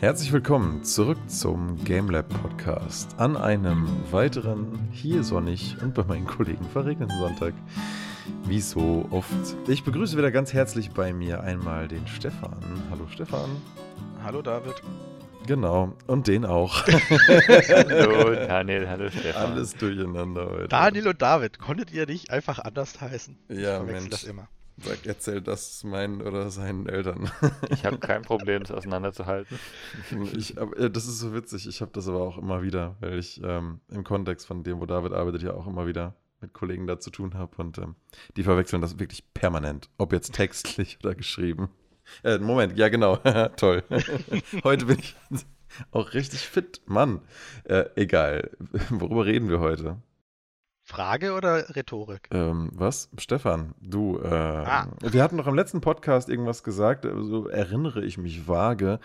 Herzlich willkommen zurück zum GameLab Podcast an einem weiteren hier sonnig und bei meinen Kollegen verregneten Sonntag. Wie so oft. Ich begrüße wieder ganz herzlich bei mir einmal den Stefan. Hallo Stefan. Hallo David. Genau, und den auch. hallo Daniel, hallo Stefan. Alles durcheinander heute. Daniel und David, konntet ihr nicht einfach anders heißen? Ja, Mensch. das immer. Sag, erzähl das meinen oder seinen Eltern. Ich habe kein Problem, es auseinanderzuhalten. Ich, äh, das ist so witzig. Ich habe das aber auch immer wieder, weil ich ähm, im Kontext von dem, wo David arbeitet, ja auch immer wieder mit Kollegen da zu tun habe. Und ähm, die verwechseln das wirklich permanent. Ob jetzt textlich oder geschrieben. Äh, Moment, ja genau. Toll. heute bin ich auch richtig fit. Mann. Äh, egal. Worüber reden wir heute? Frage oder Rhetorik? Ähm, was? Stefan, du, äh, ah. wir hatten doch im letzten Podcast irgendwas gesagt, so also erinnere ich mich vage.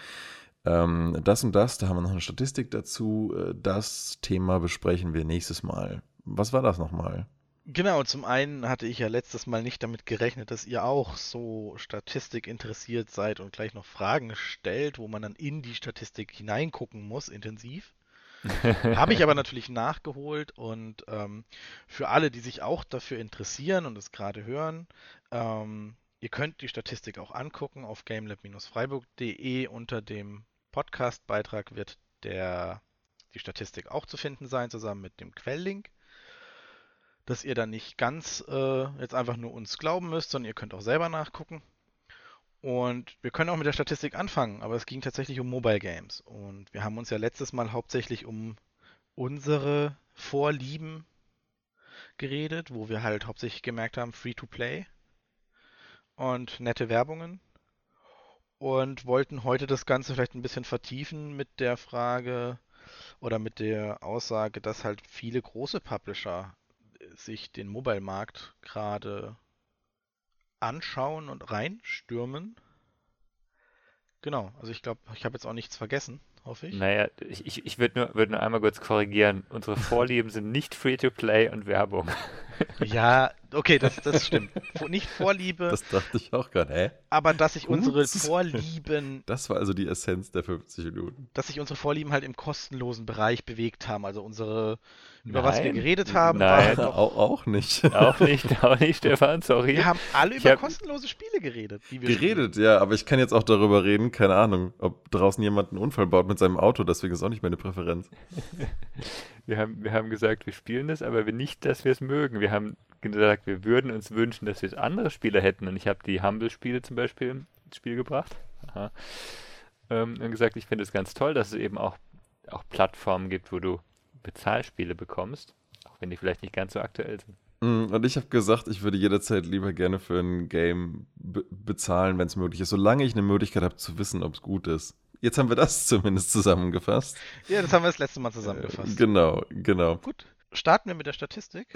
Ähm, das und das, da haben wir noch eine Statistik dazu. Äh, das Thema besprechen wir nächstes Mal. Was war das nochmal? Genau, zum einen hatte ich ja letztes Mal nicht damit gerechnet, dass ihr auch so Statistik interessiert seid und gleich noch Fragen stellt, wo man dann in die Statistik hineingucken muss, intensiv. Habe ich aber natürlich nachgeholt und ähm, für alle, die sich auch dafür interessieren und es gerade hören, ähm, ihr könnt die Statistik auch angucken auf gamelab-freiburg.de. Unter dem Podcast-Beitrag wird der, die Statistik auch zu finden sein, zusammen mit dem Quelllink. Dass ihr dann nicht ganz äh, jetzt einfach nur uns glauben müsst, sondern ihr könnt auch selber nachgucken. Und wir können auch mit der Statistik anfangen, aber es ging tatsächlich um Mobile Games. Und wir haben uns ja letztes Mal hauptsächlich um unsere Vorlieben geredet, wo wir halt hauptsächlich gemerkt haben, Free-to-Play und nette Werbungen. Und wollten heute das Ganze vielleicht ein bisschen vertiefen mit der Frage oder mit der Aussage, dass halt viele große Publisher sich den Mobile-Markt gerade anschauen und reinstürmen. Genau, also ich glaube, ich habe jetzt auch nichts vergessen, hoffe ich. Naja, ich, ich, ich würde nur, würd nur einmal kurz korrigieren. Unsere Vorlieben sind nicht Free-to-Play und Werbung. Ja, okay, das, das stimmt. Nicht Vorliebe. Das dachte ich auch gerade, hä? Aber dass sich unsere Vorlieben. Das war also die Essenz der 50 Minuten. Dass sich unsere Vorlieben halt im kostenlosen Bereich bewegt haben. Also unsere, über Nein. was wir geredet haben, Nein. war halt auch, auch, nicht. Auch nicht, auch nicht, Stefan, sorry. Wir haben alle über hab... kostenlose Spiele geredet. geredet, spielen. ja, aber ich kann jetzt auch darüber reden, keine Ahnung, ob draußen jemand einen Unfall baut mit seinem Auto, deswegen ist auch nicht meine Präferenz. wir, haben, wir haben gesagt, wir spielen das, aber nicht, dass wir es mögen. Wir haben gesagt, wir würden uns wünschen, dass wir andere Spiele hätten. Und ich habe die Humble-Spiele zum Beispiel ins Spiel gebracht. Ähm, und gesagt, ich finde es ganz toll, dass es eben auch, auch Plattformen gibt, wo du Bezahlspiele bekommst, auch wenn die vielleicht nicht ganz so aktuell sind. Mm, und ich habe gesagt, ich würde jederzeit lieber gerne für ein Game be bezahlen, wenn es möglich ist, solange ich eine Möglichkeit habe zu wissen, ob es gut ist. Jetzt haben wir das zumindest zusammengefasst. Ja, das haben wir das letzte Mal zusammengefasst. Äh, genau, genau. Gut starten wir mit der Statistik.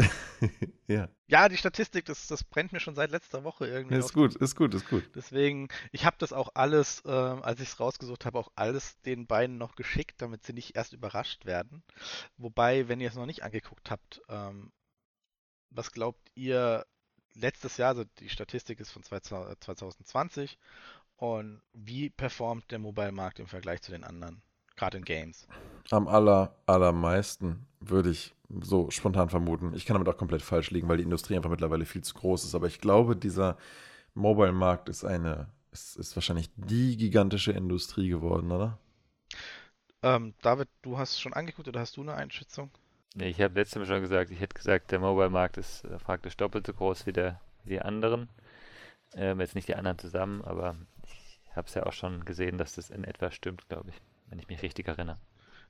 ja. Ja, die Statistik, das, das brennt mir schon seit letzter Woche irgendwie. Ist gut, ist gut, ist gut. Deswegen, ich habe das auch alles, äh, als ich es rausgesucht habe, auch alles den beiden noch geschickt, damit sie nicht erst überrascht werden. Wobei, wenn ihr es noch nicht angeguckt habt, ähm, was glaubt ihr, letztes Jahr, also die Statistik ist von 2020, und wie performt der Mobile-Markt im Vergleich zu den anderen? Gerade in Games. Am aller, allermeisten würde ich so spontan vermuten. Ich kann damit auch komplett falsch liegen, weil die Industrie einfach mittlerweile viel zu groß ist. Aber ich glaube, dieser Mobile-Markt ist eine, ist, ist wahrscheinlich die gigantische Industrie geworden, oder? Ähm, David, du hast schon angeguckt oder hast du eine Einschätzung? Nee, ich habe letztes Mal schon gesagt, ich hätte gesagt, der Mobile-Markt ist äh, praktisch doppelt so groß wie, der, wie die anderen. Ähm, jetzt nicht die anderen zusammen, aber ich habe es ja auch schon gesehen, dass das in etwa stimmt, glaube ich wenn ich mich richtig erinnere.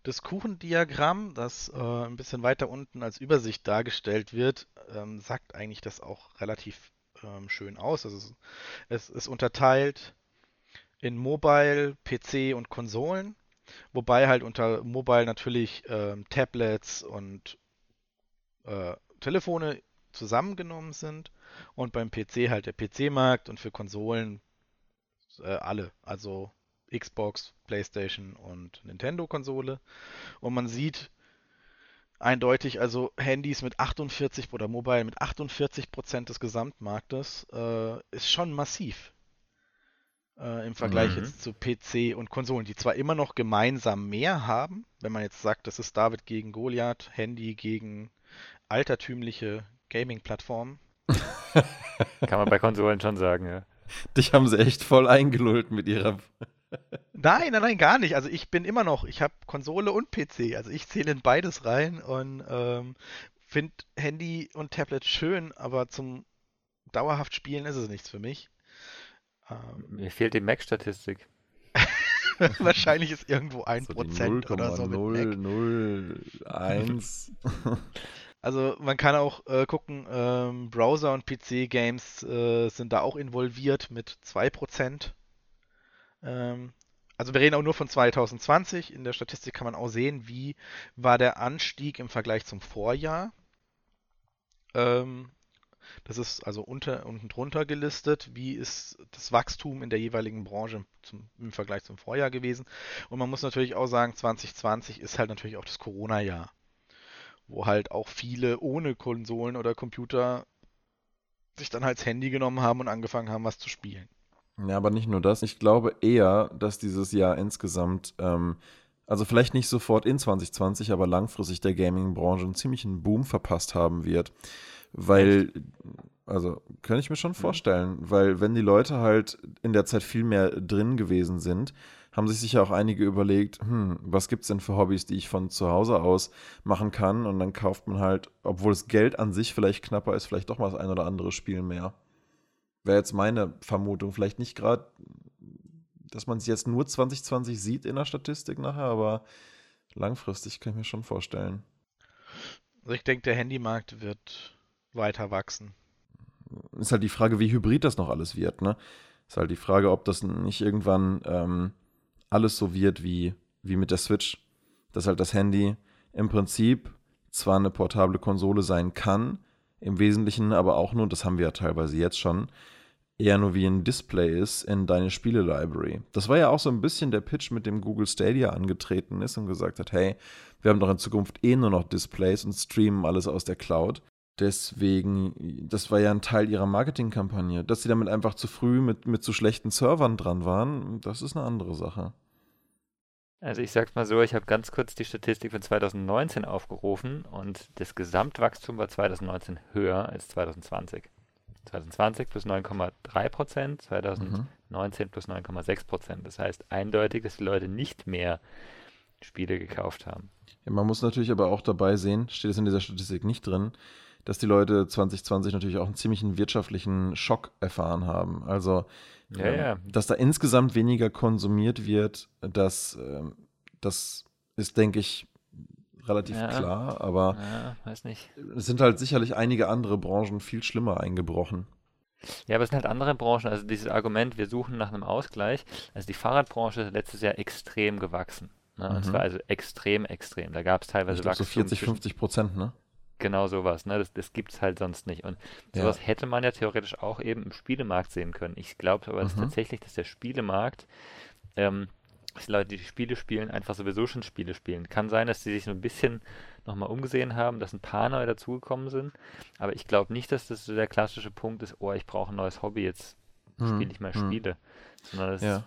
Das Kuchendiagramm, das äh, ein bisschen weiter unten als Übersicht dargestellt wird, ähm, sagt eigentlich das auch relativ ähm, schön aus. Also es ist unterteilt in Mobile, PC und Konsolen, wobei halt unter Mobile natürlich ähm, Tablets und äh, Telefone zusammengenommen sind und beim PC halt der PC-Markt und für Konsolen äh, alle. Also Xbox, PlayStation und Nintendo-Konsole. Und man sieht eindeutig, also Handys mit 48 oder Mobile mit 48 Prozent des Gesamtmarktes äh, ist schon massiv. äh, im Vergleich Mhm. jetzt zu PC und Konsolen, die zwar immer noch gemeinsam mehr haben, wenn man jetzt sagt, das ist David gegen Goliath, Handy gegen altertümliche Gaming-Plattformen. Kann man bei Konsolen schon sagen, ja. Dich haben sie echt voll eingelullt mit ihrer. Nein, nein, nein, gar nicht. Also ich bin immer noch, ich habe Konsole und PC. Also ich zähle in beides rein und ähm, finde Handy und Tablet schön, aber zum dauerhaft Spielen ist es nichts für mich. Ähm, Mir fehlt die Mac-Statistik. wahrscheinlich ist irgendwo ein So die Prozent oder so mit Mac. 0,001. Also man kann auch äh, gucken, ähm, Browser und PC-Games äh, sind da auch involviert mit 2%. Ähm, also wir reden auch nur von 2020. In der Statistik kann man auch sehen, wie war der Anstieg im Vergleich zum Vorjahr. Ähm, das ist also unter unten drunter gelistet, wie ist das Wachstum in der jeweiligen Branche zum, im Vergleich zum Vorjahr gewesen. Und man muss natürlich auch sagen, 2020 ist halt natürlich auch das Corona-Jahr wo halt auch viele ohne Konsolen oder Computer sich dann halt das Handy genommen haben und angefangen haben, was zu spielen. Ja, aber nicht nur das. Ich glaube eher, dass dieses Jahr insgesamt, ähm, also vielleicht nicht sofort in 2020, aber langfristig der Gaming-Branche einen ziemlichen Boom verpasst haben wird. Weil, also könnte ich mir schon vorstellen, weil wenn die Leute halt in der Zeit viel mehr drin gewesen sind, haben sich sicher auch einige überlegt, hm, was gibt es denn für Hobbys, die ich von zu Hause aus machen kann? Und dann kauft man halt, obwohl das Geld an sich vielleicht knapper ist, vielleicht doch mal das ein oder andere Spiel mehr. Wäre jetzt meine Vermutung. Vielleicht nicht gerade, dass man es jetzt nur 2020 sieht in der Statistik nachher, aber langfristig kann ich mir schon vorstellen. Also ich denke, der Handymarkt wird weiter wachsen. Ist halt die Frage, wie hybrid das noch alles wird, ne? Ist halt die Frage, ob das nicht irgendwann ähm, alles so wird wie, wie mit der Switch. Dass halt das Handy im Prinzip zwar eine portable Konsole sein kann, im Wesentlichen aber auch nur, das haben wir ja teilweise jetzt schon, eher nur wie ein Display ist in deine Spiele-Library. Das war ja auch so ein bisschen der Pitch, mit dem Google Stadia angetreten ist und gesagt hat, hey, wir haben doch in Zukunft eh nur noch Displays und streamen alles aus der Cloud. Deswegen, das war ja ein Teil ihrer Marketingkampagne. Dass sie damit einfach zu früh mit, mit zu schlechten Servern dran waren, das ist eine andere Sache. Also ich sag's mal so, ich habe ganz kurz die Statistik von 2019 aufgerufen und das Gesamtwachstum war 2019 höher als 2020. 2020 plus 9,3 Prozent, 2019 plus 9,6 Prozent. Das heißt eindeutig, dass die Leute nicht mehr Spiele gekauft haben. Ja, man muss natürlich aber auch dabei sehen, steht es in dieser Statistik nicht drin, dass die Leute 2020 natürlich auch einen ziemlichen wirtschaftlichen Schock erfahren haben. Also, Ja, ähm, ja. dass da insgesamt weniger konsumiert wird, das, ähm, das ist, denke ich, relativ Ja. klar. Aber es sind halt sicherlich einige andere Branchen viel schlimmer eingebrochen. Ja, aber es sind halt andere Branchen. Also dieses Argument, wir suchen nach einem Ausgleich. Also die Fahrradbranche ist letztes Jahr extrem gewachsen. Ne? Und Mhm. zwar also extrem, extrem. Da gab es teilweise Ich glaube so Wachstum 40, zwischen- 50 Prozent, ne? Genau sowas, ne? Das, das gibt es halt sonst nicht. Und Ja. sowas hätte man ja theoretisch auch eben im Spielemarkt sehen können. Ich glaube aber dass Mhm. tatsächlich, dass der Spielemarkt, ähm, dass die Leute, die Spiele spielen, einfach sowieso schon Spiele spielen. Kann sein, dass sie sich so ein bisschen nochmal umgesehen haben, dass ein paar neue dazugekommen sind. Aber ich glaube nicht, dass das so der klassische Punkt ist, oh, ich brauche ein neues Hobby, jetzt spiele Hm, ich mal hm. Spiele. Sondern das, Ja.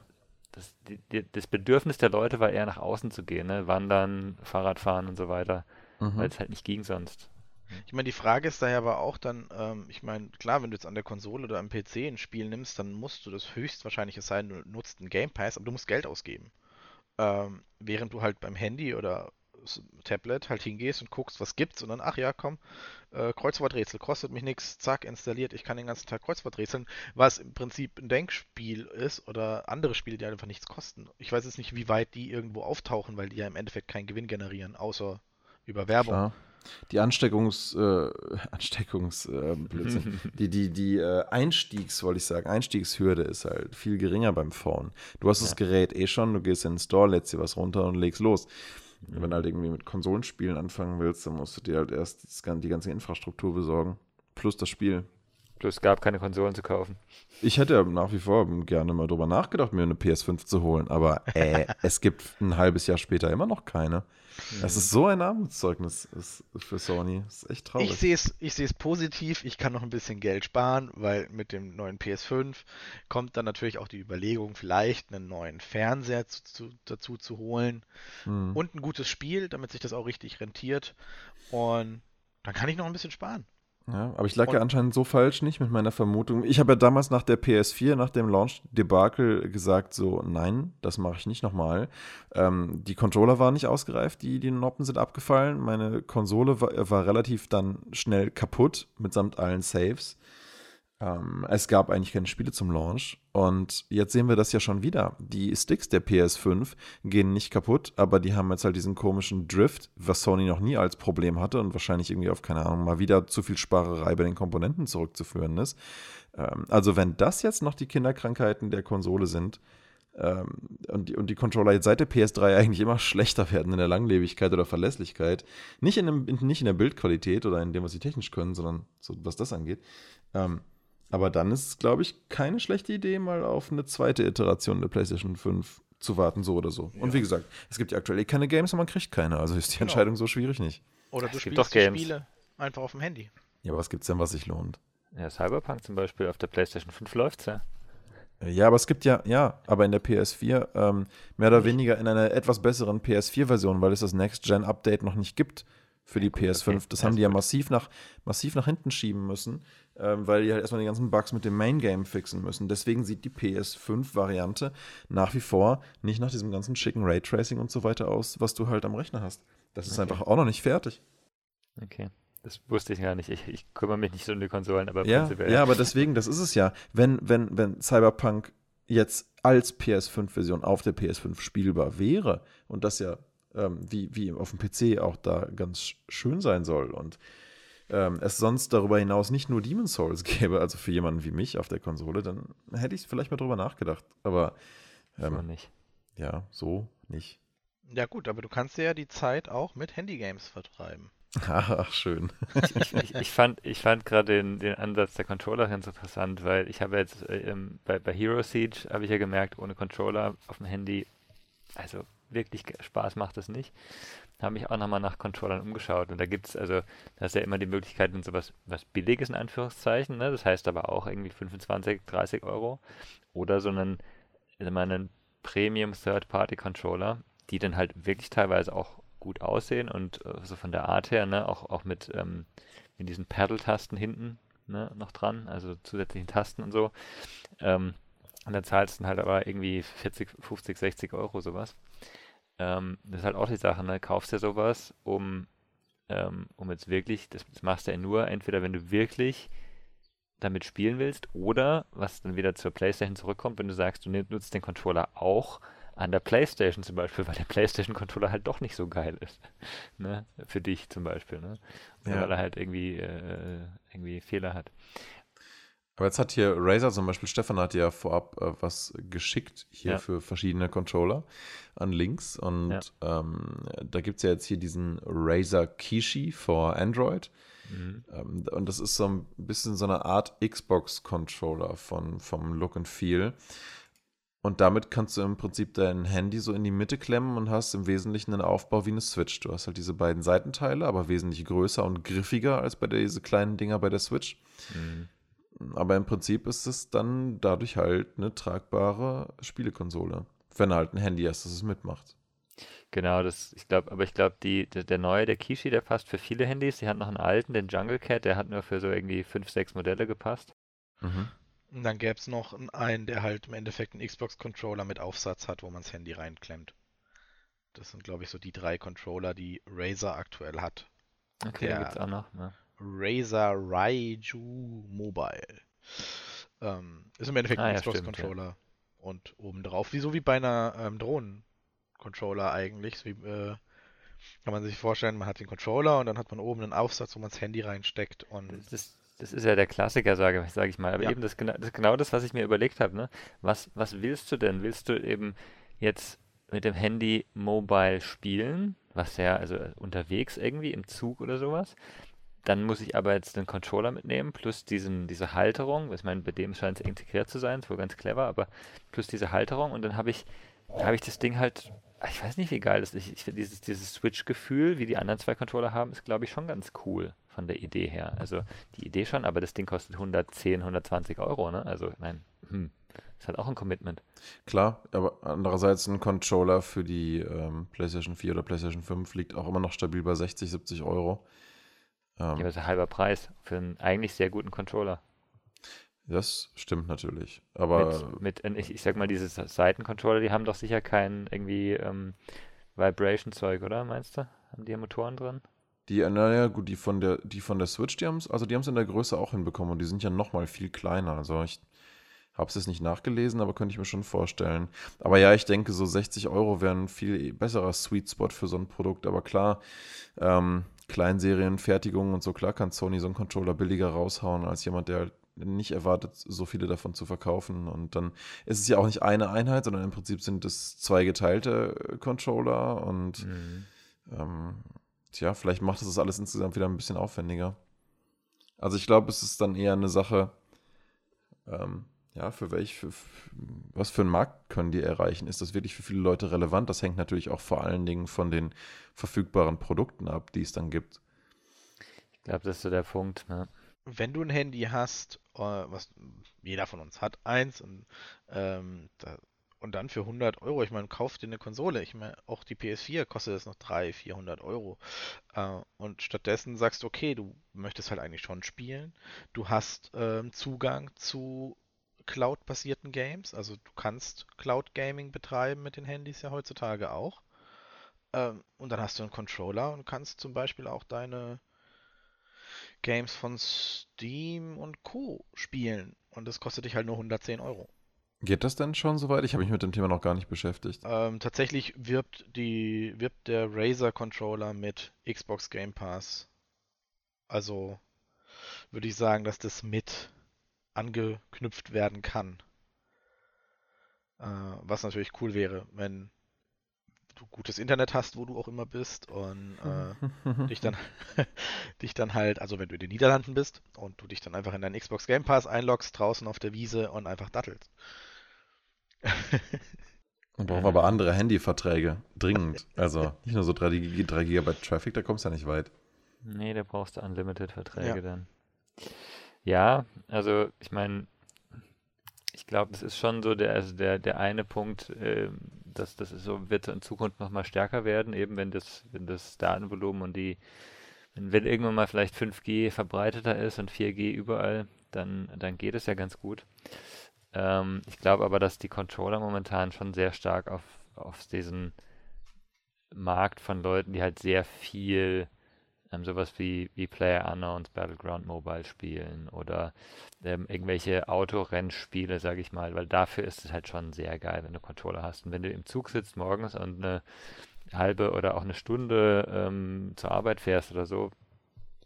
das, die, die, das Bedürfnis der Leute war eher nach außen zu gehen, ne? Wandern, Fahrradfahren und so weiter, Mhm. weil es halt nicht ging sonst. Ich meine, die Frage ist daher aber auch dann, ähm, ich meine, klar, wenn du jetzt an der Konsole oder am PC ein Spiel nimmst, dann musst du das höchstwahrscheinlich sein, du nutzt einen Game Pass, aber du musst Geld ausgeben. Ähm, während du halt beim Handy oder Tablet halt hingehst und guckst, was gibt's und dann, ach ja, komm, äh, Kreuzworträtsel, kostet mich nichts, zack, installiert, ich kann den ganzen Tag Kreuzworträtseln, was im Prinzip ein Denkspiel ist oder andere Spiele, die halt einfach nichts kosten. Ich weiß jetzt nicht, wie weit die irgendwo auftauchen, weil die ja im Endeffekt keinen Gewinn generieren, außer über Werbung. Klar. Die Ansteckungs, äh, Ansteckungs, äh, die, die, die äh, Einstiegs, wollte ich sagen, Einstiegshürde ist halt viel geringer beim Phone. Du hast das Ja. Gerät eh schon, du gehst in den Store, lädst dir was runter und legst los. Wenn du halt irgendwie mit Konsolenspielen anfangen willst, dann musst du dir halt erst das, die ganze Infrastruktur besorgen. Plus das Spiel. Plus gab keine Konsolen zu kaufen. Ich hätte nach wie vor gerne mal drüber nachgedacht, mir eine PS5 zu holen, aber äh, es gibt ein halbes Jahr später immer noch keine. Das ist so ein Armutszeugnis für Sony. Das ist echt traurig. Ich sehe es ich seh's positiv. Ich kann noch ein bisschen Geld sparen, weil mit dem neuen PS5 kommt dann natürlich auch die Überlegung, vielleicht einen neuen Fernseher zu, zu, dazu zu holen Hm. und ein gutes Spiel, damit sich das auch richtig rentiert. Und dann kann ich noch ein bisschen sparen. Ja, aber ich lag ja Und- anscheinend so falsch nicht mit meiner Vermutung. Ich habe ja damals nach der PS4, nach dem Launch-Debakel gesagt, so, nein, das mache ich nicht nochmal. Ähm, die Controller waren nicht ausgereift, die, die Noppen sind abgefallen. Meine Konsole war, war relativ dann schnell kaputt, mitsamt allen Saves. Ähm, es gab eigentlich keine Spiele zum Launch. Und jetzt sehen wir das ja schon wieder. Die Sticks der PS5 gehen nicht kaputt, aber die haben jetzt halt diesen komischen Drift, was Sony noch nie als Problem hatte und wahrscheinlich irgendwie auf, keine Ahnung, mal wieder zu viel Sparerei bei den Komponenten zurückzuführen ist. Ähm, also, wenn das jetzt noch die Kinderkrankheiten der Konsole sind, ähm, und, die, und die Controller jetzt seit der PS3 eigentlich immer schlechter werden in der Langlebigkeit oder Verlässlichkeit, nicht in, dem, nicht in der Bildqualität oder in dem, was sie technisch können, sondern so, was das angeht. Ähm, aber dann ist es, glaube ich, keine schlechte Idee, mal auf eine zweite Iteration der PlayStation 5 zu warten, so oder so. Und Ja. wie gesagt, es gibt ja aktuell eh keine Games und man kriegt keine, also ist die Genau. Entscheidung so schwierig nicht. Oder Es du gibt spielst doch die Games. Spiele einfach auf dem Handy. Ja, aber was gibt's denn, was sich lohnt? Ja, Cyberpunk zum Beispiel auf der PlayStation 5 läuft's ja. Ja, aber es gibt ja, ja, aber in der PS4 ähm, mehr oder weniger in einer etwas besseren PS4-Version, weil es das Next-Gen-Update noch nicht gibt für die PS5. okay. Das haben die ja massiv nach, massiv nach hinten schieben müssen, ähm, weil die halt erstmal die ganzen Bugs mit dem Main-Game fixen müssen. Deswegen sieht die PS5-Variante nach wie vor nicht nach diesem ganzen schicken Raytracing und so weiter aus, was du halt am Rechner hast. Das ist Okay. einfach auch noch nicht fertig. Okay. Das wusste ich gar nicht. Ich, ich kümmere mich nicht so um die Konsolen, aber Ja, prinzipiell. ja, aber deswegen, das ist es ja. Wenn, wenn, wenn Cyberpunk jetzt als PS5-Version auf der PS5 spielbar wäre und das ja ähm, wie, wie auf dem PC auch da ganz sch- schön sein soll und ähm, es sonst darüber hinaus nicht nur Demon's Souls gäbe, also für jemanden wie mich auf der Konsole, dann hätte ich vielleicht mal drüber nachgedacht. Aber so ähm, nicht. ja, so nicht. Ja gut, aber du kannst dir ja die Zeit auch mit Handygames vertreiben. Ach, schön. ich, ich, ich fand, ich fand gerade den, den Ansatz der Controller ganz interessant, weil ich habe jetzt äh, ähm, bei, bei Hero Siege habe ich ja gemerkt, ohne Controller auf dem Handy, also wirklich Spaß macht es nicht. Habe mich auch nochmal nach Controllern umgeschaut und da gibt es, also, da ist ja immer die Möglichkeit, in sowas was Billiges in Anführungszeichen, ne? das heißt aber auch irgendwie 25, 30 Euro oder so einen, also einen Premium Third-Party-Controller, die dann halt wirklich teilweise auch gut aussehen und äh, so von der Art her, ne, auch, auch mit, ähm, mit diesen Paddle-Tasten hinten ne, noch dran, also zusätzlichen Tasten und so. Ähm, und dann zahlst du halt aber irgendwie 40, 50, 60 Euro sowas. Ähm, das ist halt auch die Sache, ne? Kaufst dir sowas, um, ähm, um jetzt wirklich, das, das machst du ja nur, entweder wenn du wirklich damit spielen willst oder, was dann wieder zur Playstation zurückkommt, wenn du sagst, du nutzt den Controller auch an der Playstation zum Beispiel, weil der Playstation-Controller halt doch nicht so geil ist. Ne? Für dich zum Beispiel, ne? Ja. Weil er halt irgendwie, äh, irgendwie Fehler hat. Aber jetzt hat hier Razer zum Beispiel, Stefan hat ja vorab äh, was geschickt hier Ja. für verschiedene Controller an Links. Und Ja. ähm, da gibt es ja jetzt hier diesen Razer Kishi for Android. Mhm. Ähm, und das ist so ein bisschen so eine Art Xbox-Controller von, vom Look and Feel. Und damit kannst du im Prinzip dein Handy so in die Mitte klemmen und hast im Wesentlichen einen Aufbau wie eine Switch. Du hast halt diese beiden Seitenteile, aber wesentlich größer und griffiger als bei diese kleinen Dinger bei der Switch. Mhm. Aber im Prinzip ist es dann dadurch halt eine tragbare Spielekonsole. Wenn du halt ein Handy hast, das es mitmacht. Genau, das, ich glaube, aber ich glaube, die, der, der neue, der Kishi, der passt für viele Handys. Die hat noch einen alten, den Jungle Cat, der hat nur für so irgendwie fünf, sechs Modelle gepasst. Mhm. Und dann gäbe es noch einen, der halt im Endeffekt einen Xbox-Controller mit Aufsatz hat, wo man das Handy reinklemmt. Das sind, glaube ich, so die drei Controller, die Razer aktuell hat. Okay, Der- da gibt es auch noch. Ne? Razer Raiju Mobile. Ähm, ist im Endeffekt Ah, ein ja, Xbox-Controller. Und obendrauf, wie so wie bei einer ähm, Drohnen-Controller eigentlich. So wie, äh, kann man sich vorstellen, man hat den Controller und dann hat man oben einen Aufsatz, wo man das Handy reinsteckt. Und Das ist, das ist ja der Klassiker, sage sag ich mal. Aber Ja. eben das, das ist genau das, was ich mir überlegt habe. Ne? Was, was willst du denn? Willst du eben jetzt mit dem Handy mobile spielen, was ja, also unterwegs irgendwie im Zug oder sowas? Dann muss ich aber jetzt den Controller mitnehmen, plus diesen, diese Halterung. Ich meine, bei dem scheint es integriert zu sein, ist wohl ganz clever, aber plus diese Halterung und dann habe ich, habe ich das Ding halt, ich weiß nicht, wie geil das ist. Ich, dieses, dieses Switch-Gefühl, wie die anderen zwei Controller haben, ist, glaube ich, schon ganz cool von der Idee her. Also die Idee schon, aber das Ding kostet 110, 120 Euro, ne? Also, ich meine, hm, ist halt auch ein Commitment. Klar, aber andererseits ein Controller für die ähm, PlayStation 4 oder PlayStation 5 liegt auch immer noch stabil bei 60, 70 Euro. Ähm, ja, das ist ein halber Preis für einen eigentlich sehr guten Controller. Das stimmt natürlich. Aber mit, mit ich, ich sag mal, diese Seitencontroller, die haben doch sicher kein irgendwie ähm, Vibration-Zeug, oder meinst du? Haben die ja Motoren drin? Die, naja, gut, die von der, die von der Switch, die haben es, also die haben es in der Größe auch hinbekommen und die sind ja nochmal viel kleiner. Also ich habe es jetzt nicht nachgelesen, aber könnte ich mir schon vorstellen. Aber ja, ich denke, so 60 Euro wären ein viel besserer Sweet Spot für so ein Produkt. Aber klar, ähm, Kleinserienfertigung und so, klar kann Sony so einen Controller billiger raushauen als jemand, der nicht erwartet, so viele davon zu verkaufen. Und dann ist es ja auch nicht eine Einheit, sondern im Prinzip sind es zwei geteilte Controller und mhm. ähm, tja, vielleicht macht das alles insgesamt wieder ein bisschen aufwendiger. Also ich glaube, es ist dann eher eine Sache, ähm, ja, für welch, für, was für einen Markt können die erreichen? Ist das wirklich für viele Leute relevant? Das hängt natürlich auch vor allen Dingen von den verfügbaren Produkten ab, die es dann gibt. Ich glaube, das ist so der Punkt. Ne? Wenn du ein Handy hast, äh, was jeder von uns hat, eins, und, ähm, da, und dann für 100 Euro, ich meine, kauf dir eine Konsole. Ich meine, auch die PS4 kostet jetzt noch 300, 400 Euro. Äh, und stattdessen sagst du, okay, du möchtest halt eigentlich schon spielen. Du hast ähm, Zugang zu Cloud-basierten Games. Also du kannst Cloud-Gaming betreiben mit den Handys ja heutzutage auch. Ähm, und dann hast du einen Controller und kannst zum Beispiel auch deine Games von Steam und Co. spielen. Und das kostet dich halt nur 110 Euro. Geht das denn schon soweit? Ich habe mich mit dem Thema noch gar nicht beschäftigt. Ähm, tatsächlich wirbt, die, wirbt der Razer Controller mit Xbox Game Pass. Also würde ich sagen, dass das mit angeknüpft werden kann. Äh, was natürlich cool wäre, wenn du gutes Internet hast, wo du auch immer bist und äh, dich dann dich dann halt, also wenn du in den Niederlanden bist und du dich dann einfach in deinen Xbox Game Pass einloggst, draußen auf der Wiese und einfach dattelst. Man braucht aber andere Handyverträge, dringend. Also nicht nur so 3, 3 GB Traffic, da kommst du ja nicht weit. Nee, da brauchst du Unlimited-Verträge ja. dann. Ja, also ich meine, ich glaube, das ist schon so der, also der, der eine Punkt, äh, dass das so wird in Zukunft nochmal stärker werden, eben wenn das, wenn das Datenvolumen und die, wenn, wenn irgendwann mal vielleicht 5G verbreiteter ist und 4G überall, dann, dann geht es ja ganz gut. Ähm, ich glaube aber, dass die Controller momentan schon sehr stark auf, auf diesen Markt von Leuten, die halt sehr viel ähm, sowas wie, wie Player Unknowns Battleground Mobile spielen oder ähm, irgendwelche Autorennspiele, sage ich mal, weil dafür ist es halt schon sehr geil, wenn du Controller hast. Und wenn du im Zug sitzt morgens und eine halbe oder auch eine Stunde ähm, zur Arbeit fährst oder so,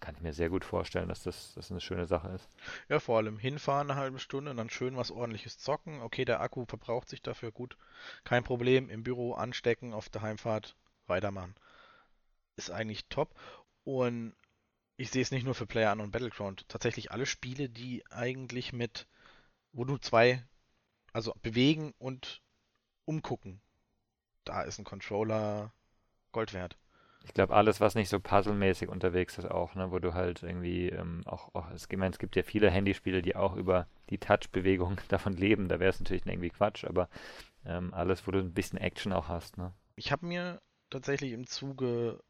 kann ich mir sehr gut vorstellen, dass das, das eine schöne Sache ist. Ja, vor allem hinfahren eine halbe Stunde und dann schön was ordentliches zocken. Okay, der Akku verbraucht sich dafür gut. Kein Problem. Im Büro anstecken, auf der Heimfahrt weitermachen. Ist eigentlich top. Und ich sehe es nicht nur für Player und Battleground. Tatsächlich alle Spiele, die eigentlich mit, wo du zwei, also bewegen und umgucken, da ist ein Controller Gold wert. Ich glaube, alles, was nicht so puzzlemäßig unterwegs ist, auch, ne, wo du halt irgendwie ähm, auch, auch es, ich meine, es gibt ja viele Handyspiele, die auch über die Touch-Bewegung davon leben. Da wäre es natürlich irgendwie Quatsch, aber ähm, alles, wo du ein bisschen Action auch hast. Ne? Ich habe mir tatsächlich im Zuge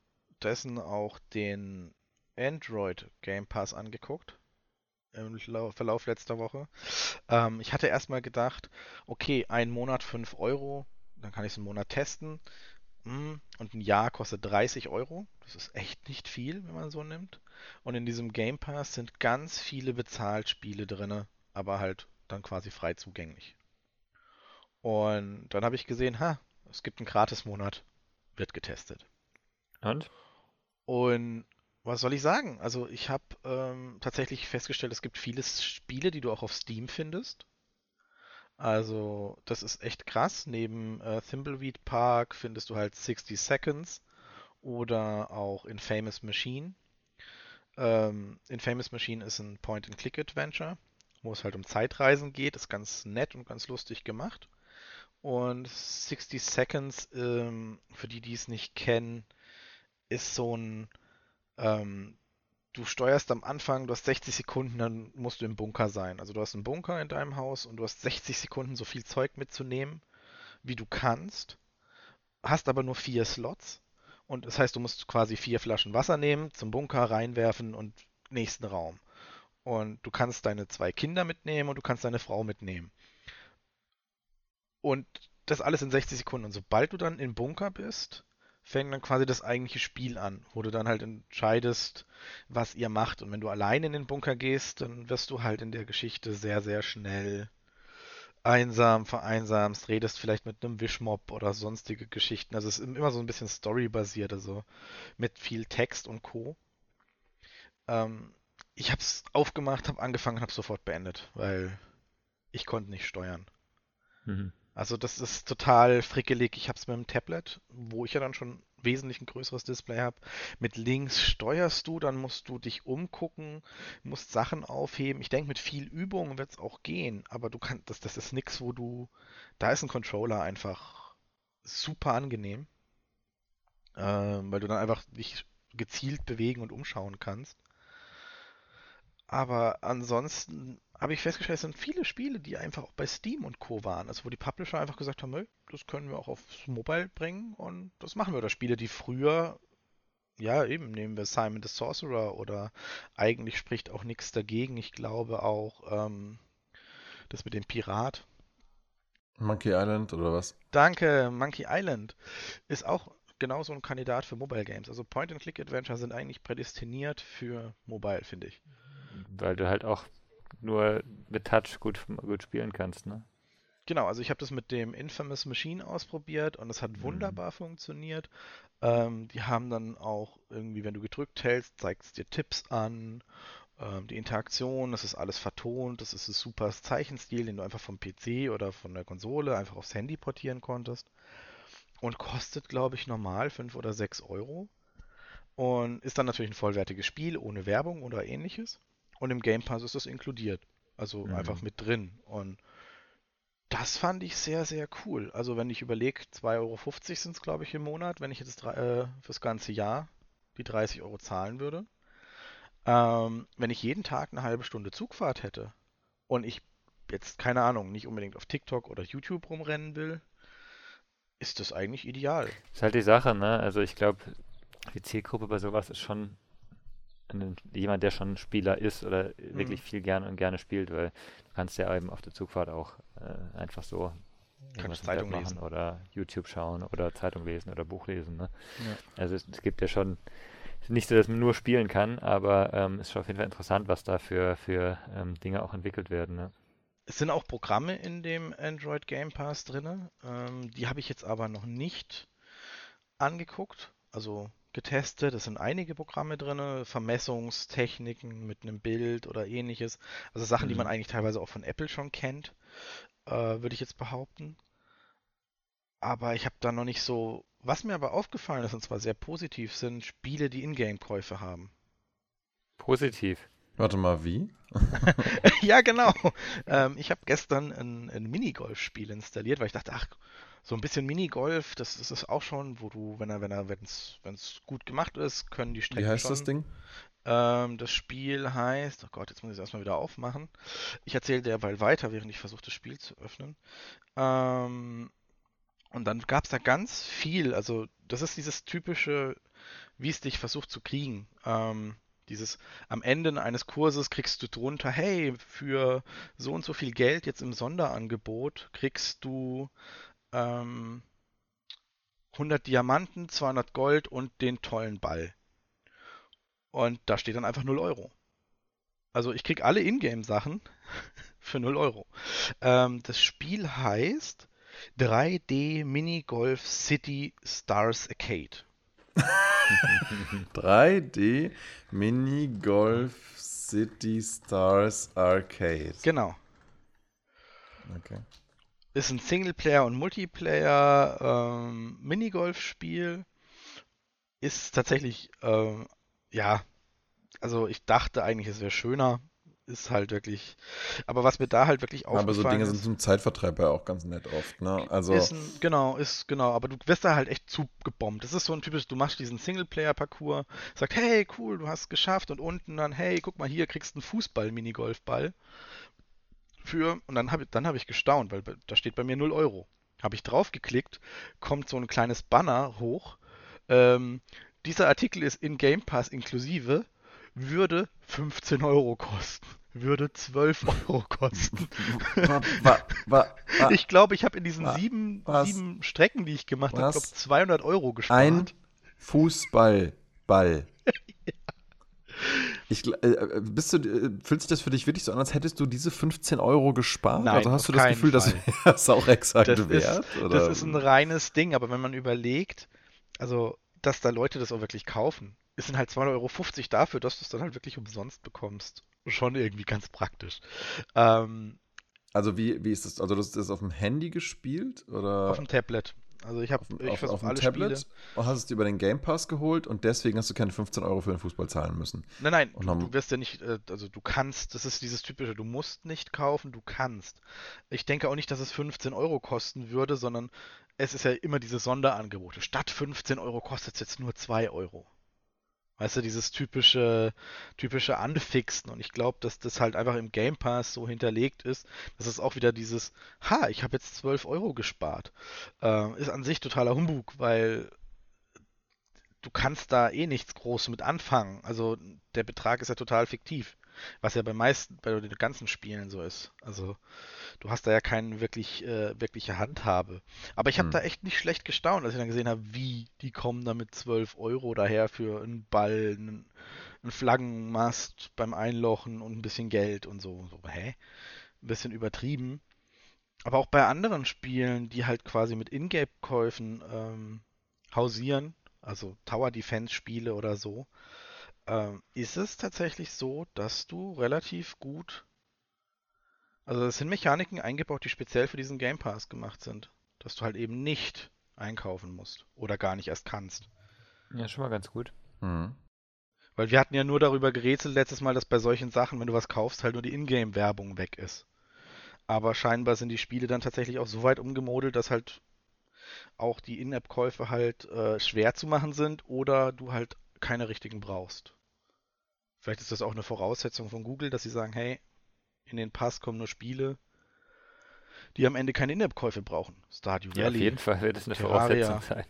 dessen auch den Android Game Pass angeguckt im Verlauf letzter Woche. Ähm, ich hatte erstmal gedacht, okay, ein Monat 5 Euro, dann kann ich es einen Monat testen. Hm, und ein Jahr kostet 30 Euro. Das ist echt nicht viel, wenn man so nimmt. Und in diesem Game Pass sind ganz viele Bezahlspiele drin, aber halt dann quasi frei zugänglich. Und dann habe ich gesehen, ha, es gibt einen Gratis-Monat, wird getestet. Und? Und was soll ich sagen? Also ich habe ähm, tatsächlich festgestellt, es gibt viele Spiele, die du auch auf Steam findest. Also das ist echt krass. Neben äh, Thimbleweed Park findest du halt 60 Seconds oder auch Infamous Machine. Ähm, Infamous Machine ist ein Point-and-Click-Adventure, wo es halt um Zeitreisen geht. Ist ganz nett und ganz lustig gemacht. Und 60 Seconds, ähm, für die, die es nicht kennen, ist so ein, ähm, du steuerst am Anfang, du hast 60 Sekunden, dann musst du im Bunker sein. Also du hast einen Bunker in deinem Haus und du hast 60 Sekunden so viel Zeug mitzunehmen, wie du kannst, hast aber nur vier Slots. Und das heißt, du musst quasi vier Flaschen Wasser nehmen, zum Bunker reinwerfen und nächsten Raum. Und du kannst deine zwei Kinder mitnehmen und du kannst deine Frau mitnehmen. Und das alles in 60 Sekunden. Und sobald du dann im Bunker bist, fängt dann quasi das eigentliche Spiel an, wo du dann halt entscheidest, was ihr macht. Und wenn du allein in den Bunker gehst, dann wirst du halt in der Geschichte sehr, sehr schnell einsam, vereinsamst, redest vielleicht mit einem Wischmob oder sonstige Geschichten. Also es ist immer so ein bisschen storybasiert, also mit viel Text und Co. Ähm, ich habe es aufgemacht, habe angefangen, habe sofort beendet, weil ich konnte nicht steuern. Mhm. Also das ist total frickelig. Ich habe es mit dem Tablet, wo ich ja dann schon wesentlich ein größeres Display habe. Mit links steuerst du, dann musst du dich umgucken, musst Sachen aufheben. Ich denke, mit viel Übung wird es auch gehen, aber du kannst, das, das ist nichts, wo du, da ist ein Controller einfach super angenehm, äh, weil du dann einfach dich gezielt bewegen und umschauen kannst. Aber ansonsten habe ich festgestellt, es sind viele Spiele, die einfach auch bei Steam und Co. waren. Also wo die Publisher einfach gesagt haben, hey, das können wir auch aufs Mobile bringen und das machen wir. Oder Spiele, die früher, ja eben, nehmen wir Simon the Sorcerer oder eigentlich spricht auch nichts dagegen. Ich glaube auch ähm, das mit dem Pirat. Monkey Island oder was? Danke, Monkey Island ist auch genauso ein Kandidat für Mobile Games. Also Point-and-Click-Adventure sind eigentlich prädestiniert für Mobile, finde ich. Weil du halt auch nur mit Touch gut, gut spielen kannst, ne? Genau, also ich habe das mit dem Infamous Machine ausprobiert und es hat mhm. wunderbar funktioniert. Ähm, die haben dann auch irgendwie, wenn du gedrückt hältst, zeigt es dir Tipps an. Ähm, die Interaktion, das ist alles vertont, das ist ein super Zeichenstil, den du einfach vom PC oder von der Konsole einfach aufs Handy portieren konntest. Und kostet, glaube ich, normal 5 oder 6 Euro. Und ist dann natürlich ein vollwertiges Spiel ohne Werbung oder ähnliches. Und im Game Pass ist das inkludiert. Also mhm. einfach mit drin. Und das fand ich sehr, sehr cool. Also wenn ich überlege, 2,50 Euro sind es, glaube ich, im Monat, wenn ich jetzt äh, fürs ganze Jahr die 30 Euro zahlen würde. Ähm, wenn ich jeden Tag eine halbe Stunde Zugfahrt hätte und ich jetzt, keine Ahnung, nicht unbedingt auf TikTok oder YouTube rumrennen will, ist das eigentlich ideal. Ist halt die Sache, ne? Also ich glaube, die Zielgruppe bei sowas ist schon jemand, der schon Spieler ist oder mhm. wirklich viel gerne und gerne spielt, weil du kannst ja eben auf der Zugfahrt auch äh, einfach so kannst Zeitung machen lesen. oder YouTube schauen oder Zeitung lesen oder Buch lesen. Ne? Ja. Also es, es, gibt ja schon nicht so, dass man nur spielen kann, aber ähm, es ist schon auf jeden Fall interessant, was da für, für ähm, Dinge auch entwickelt werden. Ne? Es sind auch Programme in dem Android Game Pass drin. Ähm, die habe ich jetzt aber noch nicht angeguckt. Also getestet. Es sind einige Programme drin, Vermessungstechniken mit einem Bild oder ähnliches. Also Sachen, mhm. die man eigentlich teilweise auch von Apple schon kennt, äh, würde ich jetzt behaupten. Aber ich habe da noch nicht so. Was mir aber aufgefallen ist, und zwar sehr positiv, sind Spiele, die Ingame-Käufe haben. Positiv. Warte mal, wie? ja, genau. Ähm, ich habe gestern ein, ein Minigolf-Spiel installiert, weil ich dachte, ach, so ein bisschen Minigolf, das, das ist auch schon, wo du, wenn er, wenn er, wenn es gut gemacht ist, können die Strecken Wie heißt schon, das Ding? Ähm, das Spiel heißt, oh Gott, jetzt muss ich es erstmal wieder aufmachen. Ich erzähle derweil weiter, während ich versuche, das Spiel zu öffnen. Ähm, und dann gab es da ganz viel, also das ist dieses typische, wie es dich versucht zu kriegen. Ähm, dieses am Ende eines Kurses kriegst du drunter, hey, für so und so viel Geld jetzt im Sonderangebot kriegst du ähm, 100 Diamanten, 200 Gold und den tollen Ball. Und da steht dann einfach 0 Euro. Also ich krieg alle Ingame-Sachen für 0 Euro. Ähm, das Spiel heißt 3D Minigolf City Stars Arcade. 3D Minigolf City Stars Arcade. Genau. Okay. Ist ein Singleplayer und Multiplayer ähm, Minigolf-Spiel. Ist tatsächlich, ähm, ja, also ich dachte eigentlich, es wäre schöner. Ist halt wirklich. Aber was mir da halt wirklich Aber so aufgefallen Dinge sind ist, zum Zeitvertreib ja auch ganz nett oft, ne? Also, ist ein, genau, ist genau, aber du wirst da halt echt zugebombt. Das ist so ein typisch, du machst diesen Singleplayer-Parcours, sagt, hey, cool, du hast es geschafft und unten dann, hey, guck mal hier, kriegst einen Fußball-Minigolfball für, und dann habe ich, dann hab ich gestaunt, weil da steht bei mir 0 Euro. Habe ich draufgeklickt, kommt so ein kleines Banner hoch. Ähm, dieser Artikel ist in Game Pass inklusive, würde 15 Euro kosten. Würde 12 Euro kosten. wa, wa, wa, wa, Ich glaube, ich habe in diesen sieben, sieben Strecken, die ich gemacht habe, Was? glaube 200 Euro gespart. ein Fußballball. Ich, gl- äh, bist du, äh, fühlt sich das für dich wirklich so an, als hättest du diese 15 Euro gespart? Nein, also hast du das Gefühl, das Fall. wäre es auch exakt das, wert? ist, oder? das ist ein reines Ding, aber wenn man überlegt, also, dass da Leute das auch wirklich kaufen, es sind halt 2,50 Euro dafür, dass du es dann halt wirklich umsonst bekommst. Schon irgendwie ganz praktisch. Ähm, also wie, wie ist das? Also das ist auf dem Handy gespielt? Oder auf dem Tablet. Also ich habe ich auf, auf dem alle Tablet? Spiele. Und hast es dir über den Game Pass geholt und deswegen hast du keine 15 Euro für den Fußball zahlen müssen. Nein, nein, du, du wirst ja nicht, äh, also du kannst, das ist dieses typische, du musst nicht kaufen, du kannst. Ich denke auch nicht, dass es 15 Euro kosten würde, sondern es ist ja immer diese Sonderangebote. Statt 15 Euro kostet es jetzt nur 2 Euro. Weißt du, dieses typische, typische Anfixen. Und ich glaube, dass das halt einfach im Game Pass so hinterlegt ist, dass es auch wieder dieses, ha, ich habe jetzt 12 Euro gespart. Äh, ist an sich totaler Humbug, weil du kannst da eh nichts groß mit anfangen. Also der Betrag ist ja total fiktiv. Was ja bei meisten, bei den ganzen Spielen so ist. Also du hast da ja keine wirklich, äh, wirkliche Handhabe. Aber ich habe Hm. da echt nicht schlecht gestaunt, als ich dann gesehen habe, wie die kommen da mit 12 Euro daher für einen Ball, einen, einen Flaggenmast beim Einlochen und ein bisschen Geld und so. so hä? Ein bisschen übertrieben. Aber auch bei anderen Spielen, die halt quasi mit Ingame-Käufen ähm, hausieren, also Tower Defense Spiele oder so, ähm, ist es tatsächlich so, dass du relativ gut, also es sind Mechaniken eingebaut, die speziell für diesen Game Pass gemacht sind, dass du halt eben nicht einkaufen musst oder gar nicht erst kannst. Ja, schon mal ganz gut. Mhm. Weil wir hatten ja nur darüber gerätselt letztes Mal, dass bei solchen Sachen, wenn du was kaufst, halt nur die Ingame-Werbung weg ist. Aber scheinbar sind die Spiele dann tatsächlich auch so weit umgemodelt, dass halt auch die In-App-Käufe halt äh, schwer zu machen sind oder du halt keine richtigen brauchst. Vielleicht ist das auch eine Voraussetzung von Google, dass sie sagen, hey, in den Pass kommen nur Spiele, die am Ende keine In-App-Käufe brauchen. Stardew Ja, auf Valley. jeden Fall wird es eine Terraria. Voraussetzung sein.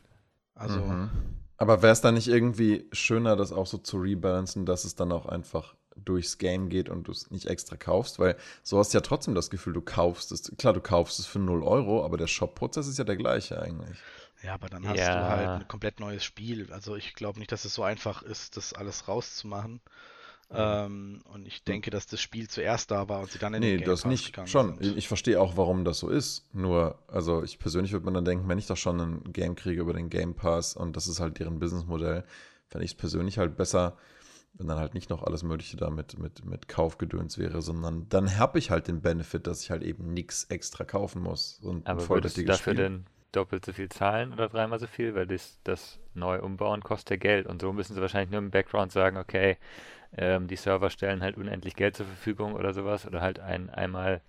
Also, Mhm. Aber wäre es dann nicht irgendwie schöner, das auch so zu rebalancen, dass es dann auch einfach durchs Game geht und du es nicht extra kaufst? Weil so hast du ja trotzdem das Gefühl, du kaufst es. Klar, du kaufst es für 0 Euro, aber der Shop-Prozess ist ja der gleiche eigentlich. Ja, aber dann hast Ja. du halt ein komplett neues Spiel. Also ich glaube nicht, dass es so einfach ist, das alles rauszumachen. Ähm, und ich denke, dass das Spiel zuerst da war und sie dann in Nee, den Game das Pass nicht. gegangen Schon. sind. Ich verstehe auch, warum das so ist. Nur, also ich persönlich würde mir dann denken, wenn ich doch schon ein Game kriege über den Game Pass und das ist halt deren Businessmodell, fände ich es persönlich halt besser, wenn dann halt nicht noch alles Mögliche da mit, mit, mit Kaufgedöns wäre, sondern dann habe ich halt den Benefit, dass ich halt eben nichts extra kaufen muss. Und Aber würdest du dafür Spiel. denn doppelt so viel zahlen oder dreimal so viel? Weil das, das neu umbauen kostet ja Geld. Und so müssen sie wahrscheinlich nur im Background sagen, okay, ähm, die Server stellen halt unendlich Geld zur Verfügung oder sowas. Oder halt ein einmal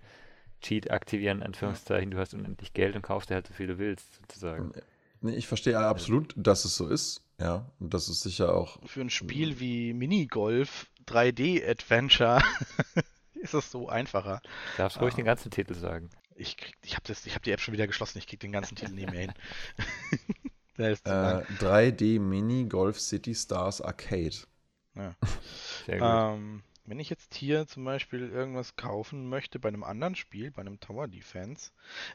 Cheat aktivieren, in Anführungszeichen, du hast unendlich Geld und kaufst dir halt so viel du willst, sozusagen. Nee, ich verstehe absolut, dass es so ist. Ja, und das ist sicher auch. Für ein Spiel wie Minigolf 3D-Adventure ist es so einfacher. Du darfst ruhig Ah. den ganzen Titel sagen. Ich, krieg- ich habe hab die App schon wieder geschlossen, ich krieg den ganzen Titel nicht mehr hin. Äh, lang. 3D Mini Golf City Stars Arcade. Sehr gut. Ähm, wenn ich jetzt hier zum Beispiel irgendwas kaufen möchte bei einem anderen Spiel, bei einem Tower Defense,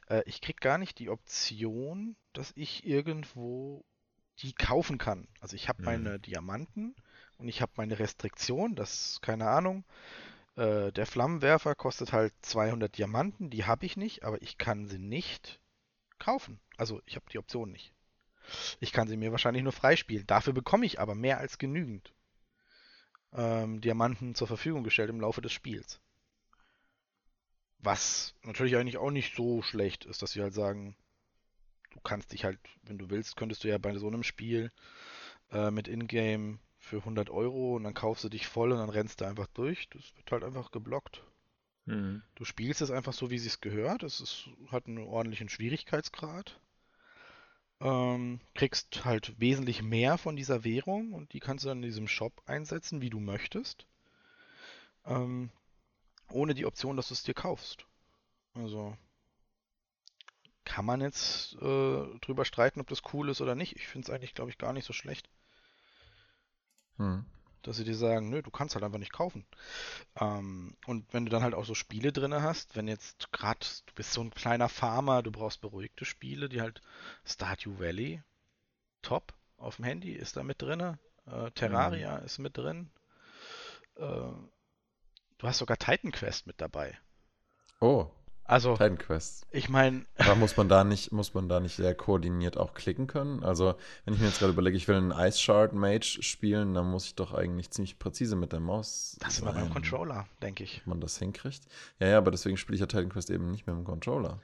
äh, ich krieg gar nicht die Option, dass ich irgendwo die kaufen kann. Also ich habe Mhm. meine Diamanten und ich habe meine Restriktion, das, keine Ahnung, äh, der Flammenwerfer kostet halt 200 Diamanten, die habe ich nicht, aber ich kann sie nicht kaufen. Also ich habe die Option nicht. Ich kann sie mir wahrscheinlich nur freispielen. Dafür bekomme ich aber mehr als genügend ähm, Diamanten zur Verfügung gestellt im Laufe des Spiels. Was natürlich eigentlich auch nicht so schlecht ist, dass sie halt sagen, du kannst dich halt, wenn du willst, könntest du ja bei so einem Spiel äh, mit Ingame für 100 Euro und dann kaufst du dich voll und dann rennst du einfach durch. Das wird halt einfach geblockt. Mhm. Du spielst es einfach so, wie es gehört. Es ist, hat einen ordentlichen Schwierigkeitsgrad. Ähm, kriegst halt wesentlich mehr von dieser Währung und die kannst du dann in diesem Shop einsetzen, wie du möchtest. Ähm, ohne die Option, dass du es dir kaufst. Also kann man jetzt äh, drüber streiten, ob das cool ist oder nicht. Ich finde es eigentlich, glaube ich, gar nicht so schlecht. Hm. Dass sie dir sagen, nö, du kannst halt einfach nicht kaufen. Ähm, und wenn du dann halt auch so Spiele drin hast, wenn jetzt gerade, du bist so ein kleiner Farmer, du brauchst beruhigte Spiele, die halt Stardew Valley, top, auf dem Handy ist da mit drin. Äh, Terraria ist mit drin. Äh, du hast sogar Titan Quest mit dabei. Oh, Also, Titan Quest. ich meine, Aber muss man da nicht, muss man da nicht sehr koordiniert auch klicken können? Also, wenn ich mir jetzt gerade überlege, ich will einen Ice Shard Mage spielen, dann muss ich doch eigentlich ziemlich präzise mit der Maus das ist immer beim Controller, denke ich. ob man das hinkriegt. Ja, ja, aber deswegen spiele ich ja Titan Quest eben nicht mit dem Controller.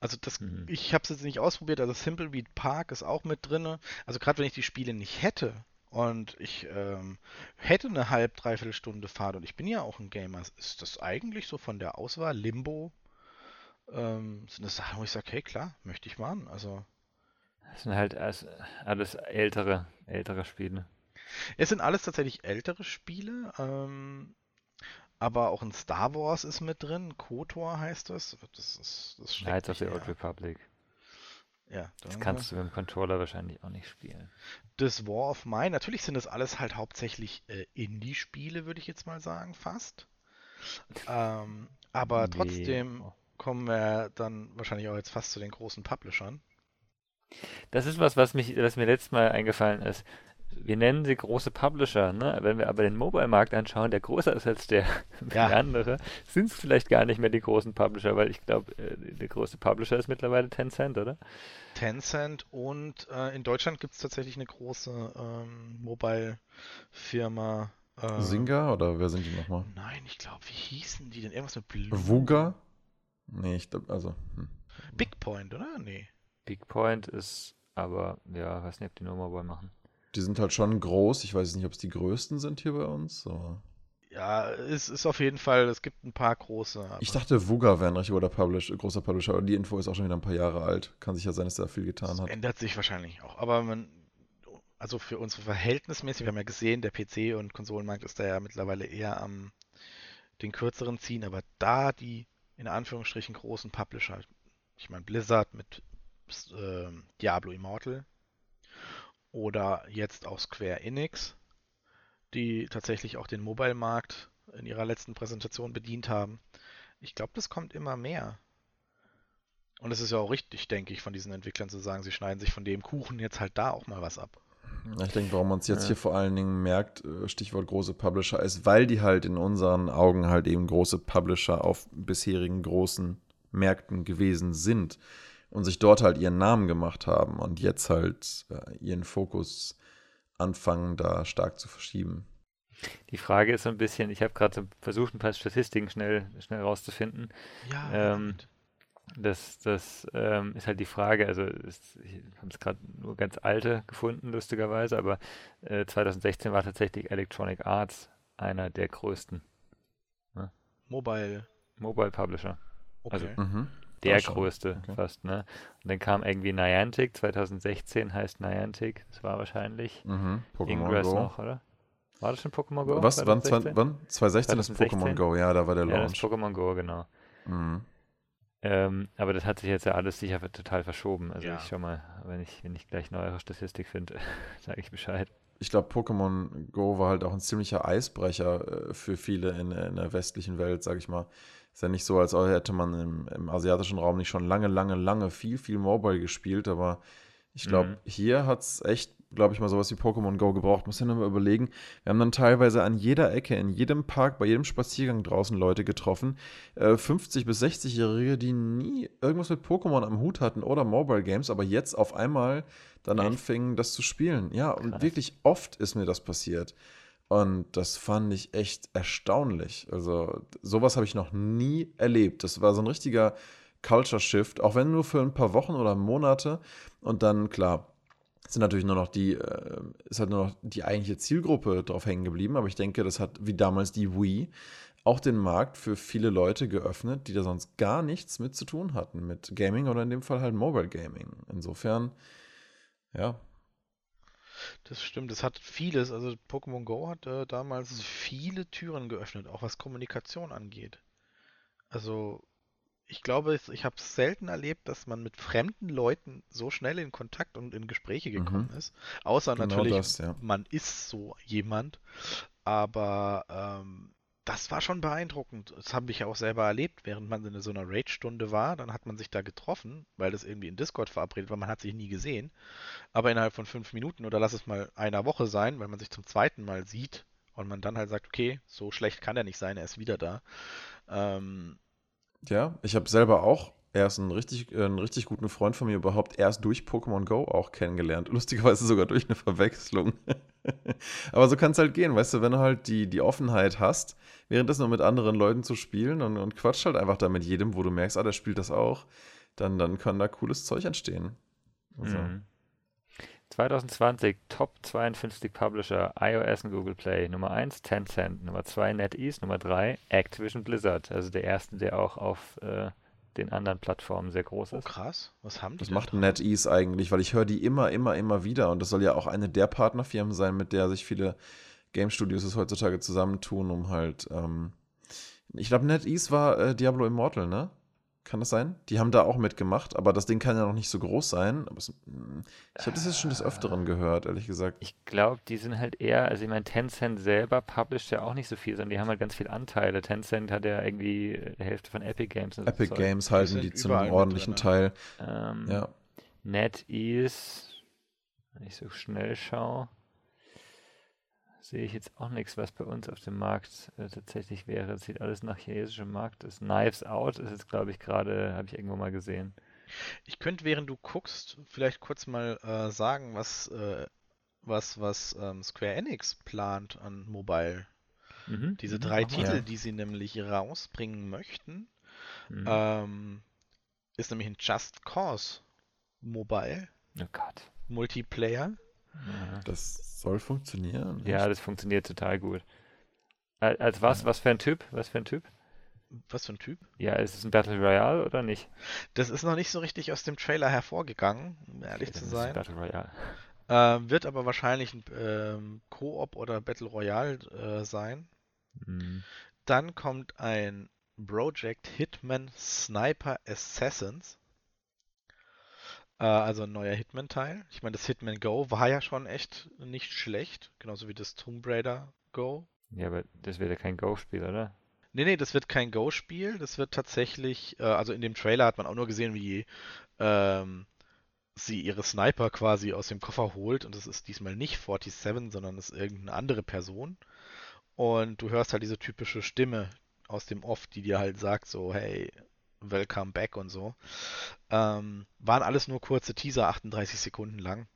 Also das, Mhm. ich habe es jetzt nicht ausprobiert, also Simpleweed Park ist auch mit drin. Also gerade wenn ich die Spiele nicht hätte und ich ähm, hätte eine halb, dreiviertel Stunde Fahrt und ich bin ja auch ein Gamer, ist das eigentlich so von der Auswahl Limbo ähm, sind das Sachen, wo ich sage, hey klar, möchte ich machen. Also Das sind halt alles, ältere, ältere Spiele. es sind alles tatsächlich ältere Spiele, ähm, aber auch ein Star Wars ist mit drin, KOTOR heißt das. Das ist das Knights of the Old. Republic. Ja, Das da- kannst du mit dem Controller wahrscheinlich auch nicht spielen. das War of Mine. Natürlich sind das alles halt hauptsächlich äh, Indie-Spiele, würde ich jetzt mal sagen, fast. Ähm, aber Nee. trotzdem kommen wir dann wahrscheinlich auch jetzt fast zu den großen Publishern. Das ist was, was mich, was mir letztes Mal eingefallen ist. Wir nennen sie große Publisher, ne? Wenn wir aber den Mobile-Markt anschauen, der größer ist als der Ja. wie andere, sind es vielleicht gar nicht mehr die großen Publisher, weil ich glaube, äh, der größte Publisher ist mittlerweile Tencent, oder? Tencent und äh, in Deutschland gibt es tatsächlich eine große ähm, Mobile-Firma. Äh, Singa oder wer sind die nochmal? Nein, ich glaube, wie hießen die denn? Irgendwas mit Blue? Vuga? Nee, ich glaube, also. Hm. Bigpoint, oder? Nee. Bigpoint ist aber, ja, weiß nicht, ob die nur Mobile machen. Die sind halt schon groß. Ich weiß nicht, ob es die größten sind hier bei uns. Aber Ja, es ist auf jeden Fall, es gibt ein paar große. aber- ich dachte, Vuga wäre ein richtig guter Publish, großer Publisher, aber die Info ist auch schon wieder ein paar Jahre alt. Kann sich ja sein, dass da viel getan Das hat. ändert sich wahrscheinlich auch. Aber man, also für unsere verhältnismäßig, wir haben ja gesehen, der PC- und Konsolenmarkt ist da ja mittlerweile eher am den kürzeren ziehen, aber da die in Anführungsstrichen großen Publisher, ich meine Blizzard mit ähm, Diablo Immortal oder jetzt auch Square Enix, die tatsächlich auch den Mobile-Markt in ihrer letzten Präsentation bedient haben. Ich glaube, das kommt immer mehr. Und es ist ja auch richtig, denke ich, von diesen Entwicklern zu sagen, sie schneiden sich von dem Kuchen jetzt halt da auch mal was ab. Ich denke, warum man es jetzt Ja. hier vor allen Dingen merkt, äh, Stichwort große Publisher, ist, weil die halt in unseren Augen halt eben große Publisher auf bisherigen großen Märkten gewesen sind und sich dort halt ihren Namen gemacht haben und jetzt halt äh, ihren Fokus anfangen, da stark zu verschieben. Die Frage ist so ein bisschen, ich habe gerade versucht, ein paar Statistiken schnell, schnell rauszufinden. Ja, Ähm, Das, das ähm, ist halt die Frage, also ist, ich habe es gerade nur ganz alte gefunden, lustigerweise, aber äh, 2016 war tatsächlich Electronic Arts einer der größten Mobile. Mobile Publisher. Okay. Also- Mhm. Der größte Okay. fast, ne? Und dann kam irgendwie Niantic, 2016 heißt Niantic, das war wahrscheinlich Mhm. Pokémon Ingress Go. noch, oder? War das schon Pokémon Go? Was? Wann, 2016? zwei, wann? 2016 ist 2016? Pokémon Go, ja, da war der Ja, das ist Launch. Pokémon Go, genau. Mhm. Ähm, aber das hat sich jetzt ja alles sicher total verschoben. Also Ja. ich schau mal, wenn ich, wenn ich gleich neuere Statistik finde, sage ich Bescheid. Ich glaube, Pokémon Go war halt auch ein ziemlicher Eisbrecher äh, für viele in, in der westlichen Welt, sag ich mal. Ist ja nicht so, als hätte man im, im asiatischen Raum nicht schon lange, lange, lange viel, viel Mobile gespielt, aber ich glaube, Mhm. hier hat es echt, glaube ich mal, sowas wie Pokémon Go gebraucht. Muss ja nur mal überlegen. Wir haben dann teilweise an jeder Ecke, in jedem Park, bei jedem Spaziergang draußen Leute getroffen. Äh, 50- bis 60-Jährige, die nie irgendwas mit Pokémon am Hut hatten oder Mobile Games, aber jetzt auf einmal dann Echt? anfingen, das zu spielen. Ja, und Krass. wirklich oft ist mir das passiert. Und das fand ich echt erstaunlich. Also, sowas habe ich noch nie erlebt. Das war so ein richtiger Culture Shift, auch wenn nur für ein paar Wochen oder Monate. Und dann, klar, sind natürlich nur noch die, äh, ist halt nur noch die eigentliche Zielgruppe drauf hängen geblieben, aber ich denke, das hat wie damals die Wii auch den Markt für viele Leute geöffnet, die da sonst gar nichts mit zu tun hatten, mit Gaming oder in dem Fall halt Mobile Gaming. Insofern, ja. Das stimmt, es hat vieles, also Pokémon Go hat äh, damals viele Türen geöffnet, auch was Kommunikation angeht. Also ich glaube, ich habe es selten erlebt, dass man mit fremden Leuten so schnell in Kontakt und in Gespräche Mhm. gekommen ist. Außer Genau natürlich, das, ja. man ist so jemand. Aber ähm, das war schon beeindruckend. Das habe ich ja auch selber erlebt, während man in so einer Raid-Stunde war. Dann hat man sich da getroffen, weil das irgendwie in Discord verabredet war. Man hat sich nie gesehen. Aber innerhalb von fünf Minuten oder lass es mal einer Woche sein, weil man sich zum zweiten Mal sieht und man dann halt sagt, okay, so schlecht kann er nicht sein, er ist wieder da. Ähm, Ja, ich habe selber auch erst einen richtig, äh, einen richtig guten Freund von mir überhaupt erst durch Pokémon Go auch kennengelernt. Lustigerweise sogar durch eine Verwechslung. Aber so kann es halt gehen, weißt du, wenn du halt die, die Offenheit hast, währenddessen nur mit anderen Leuten zu spielen und, und quatscht halt einfach da mit jedem, wo du merkst, ah, der spielt das auch, dann, dann kann da cooles Zeug entstehen. Also, Mhm. 2020 Top 52 Publisher iOS und Google Play. Nummer 1 Tencent, Nummer 2 NetEase, Nummer 3 Activision Blizzard. Also der erste, der auch auf äh, den anderen Plattformen sehr groß oh ist. krass, was haben die Was macht? NetEase eigentlich? Weil ich höre die immer, immer, immer wieder. Und das soll ja auch eine der Partnerfirmen sein, mit der sich viele Game Studios es heutzutage zusammentun, um halt. Ähm, ich glaube, NetEase war äh, Diablo Immortal, ne? Kann das sein? Die haben da auch mitgemacht, aber das Ding kann ja noch nicht so groß sein. Aber es, mh, ich habe das jetzt schon des Öfteren gehört, ehrlich gesagt. Ich glaube, die sind halt eher, also ich meine, Tencent selber publisht ja auch nicht so viel, sondern die haben halt ganz viel Anteile. Tencent hat ja irgendwie die Hälfte von Epic Games und so Epic Zeug. Games halten sind die zu einem ordentlichen drin, Teil. Ähm, Ja. NetEase, wenn ich so schnell schaue, sehe ich jetzt auch nichts, was bei uns auf dem Markt äh, tatsächlich wäre. Es sieht alles nach chinesischem Markt. Das Knives Out ist jetzt, glaube ich, gerade, habe ich irgendwo mal gesehen. Ich könnte, während du guckst, vielleicht kurz mal äh, sagen, was, äh, was, was ähm, Square Enix plant an Mobile. Mhm. Diese mhm, drei mal. Titel, Ja. die sie nämlich rausbringen möchten, Mhm. ähm, ist nämlich ein Just Cause Mobile Oh Gott. Multiplayer. Ja. Das soll funktionieren. Ja, das funktioniert total gut. Al- Als was? Was für ein Typ? Was für ein Typ? Was für ein Typ? Ja, ist es ein Battle Royale oder nicht? Das ist noch nicht so richtig aus dem Trailer hervorgegangen, um ehrlich Okay, zu sein. Battle Royale. Ähm, wird aber wahrscheinlich ein ähm, Koop oder Battle Royale äh, sein. Mhm. Dann kommt ein Project Hitman Sniper Assassins. Äh, also ein neuer Hitman-Teil. Ich meine, das Hitman Go war ja schon echt nicht schlecht. Genauso wie das Tomb Raider Go. Ja, aber das wird ja kein Go-Spiel, oder? Nee, nee, das wird kein Go-Spiel. Das wird tatsächlich, äh, also in dem Trailer hat man auch nur gesehen, wie ähm, sie ihre Sniper quasi aus dem Koffer holt. Und das ist diesmal nicht 47, sondern es ist irgendeine andere Person. Und du hörst halt diese typische Stimme aus dem Off, die dir halt sagt, so, hey, welcome back und so. Ähm, waren alles nur kurze Teaser, 38 Sekunden lang.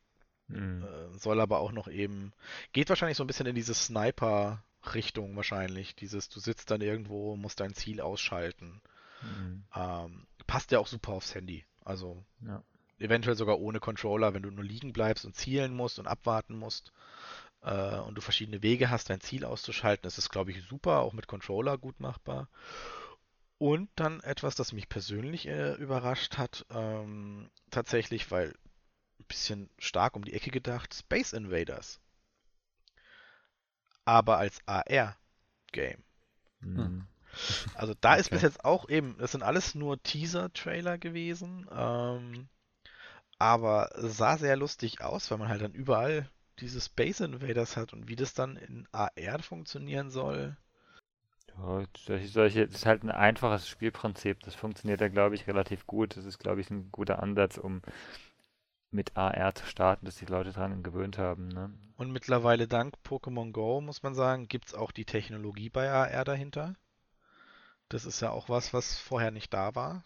Mhm. Äh, soll aber auch noch eben, geht wahrscheinlich so ein bisschen in diese Sniper-Richtung wahrscheinlich. Dieses, du sitzt dann irgendwo, musst dein Ziel ausschalten. Mhm. Ähm, passt ja auch super aufs Handy. Also Ja. eventuell sogar ohne Controller, wenn du nur liegen bleibst und zielen musst und abwarten musst äh, und du verschiedene Wege hast, dein Ziel auszuschalten, ist es, glaube ich, super, auch mit Controller gut machbar. Und dann etwas, das mich persönlich äh, überrascht hat, ähm, tatsächlich, weil ein bisschen stark um die Ecke gedacht, Space Invaders. Aber als AR-Game. Mhm. Also da ist bis Okay. jetzt auch eben, das sind alles nur Teaser-Trailer gewesen, ähm, aber sah sehr lustig aus, weil man halt dann überall diese Space Invaders hat und wie das dann in AR funktionieren soll. Das ist halt ein einfaches Spielprinzip. Das funktioniert ja, glaube ich, relativ gut. Das ist, glaube ich, ein guter Ansatz, um mit AR zu starten, dass die Leute daran gewöhnt haben. Ne? Und mittlerweile dank Pokémon Go, muss man sagen, gibt es auch die Technologie bei AR dahinter. Das ist ja auch was, was vorher nicht da war.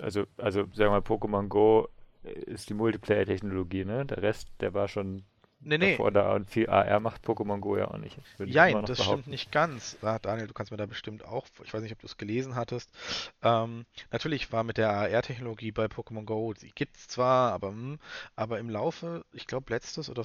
Also, also sagen wir mal, Pokémon Go ist die Multiplayer-Technologie, ne? Der Rest, der war schon Nee, nee. Davor da und viel AR macht Pokémon Go ja auch nicht. noch das behaupten. stimmt nicht ganz. Ah, Daniel, du kannst mir da bestimmt auch, ich weiß nicht, ob du es gelesen hattest. Ähm, natürlich war mit der AR-Technologie bei Pokémon Go, die gibt es zwar, aber, hm, aber im Laufe, ich glaube letztes oder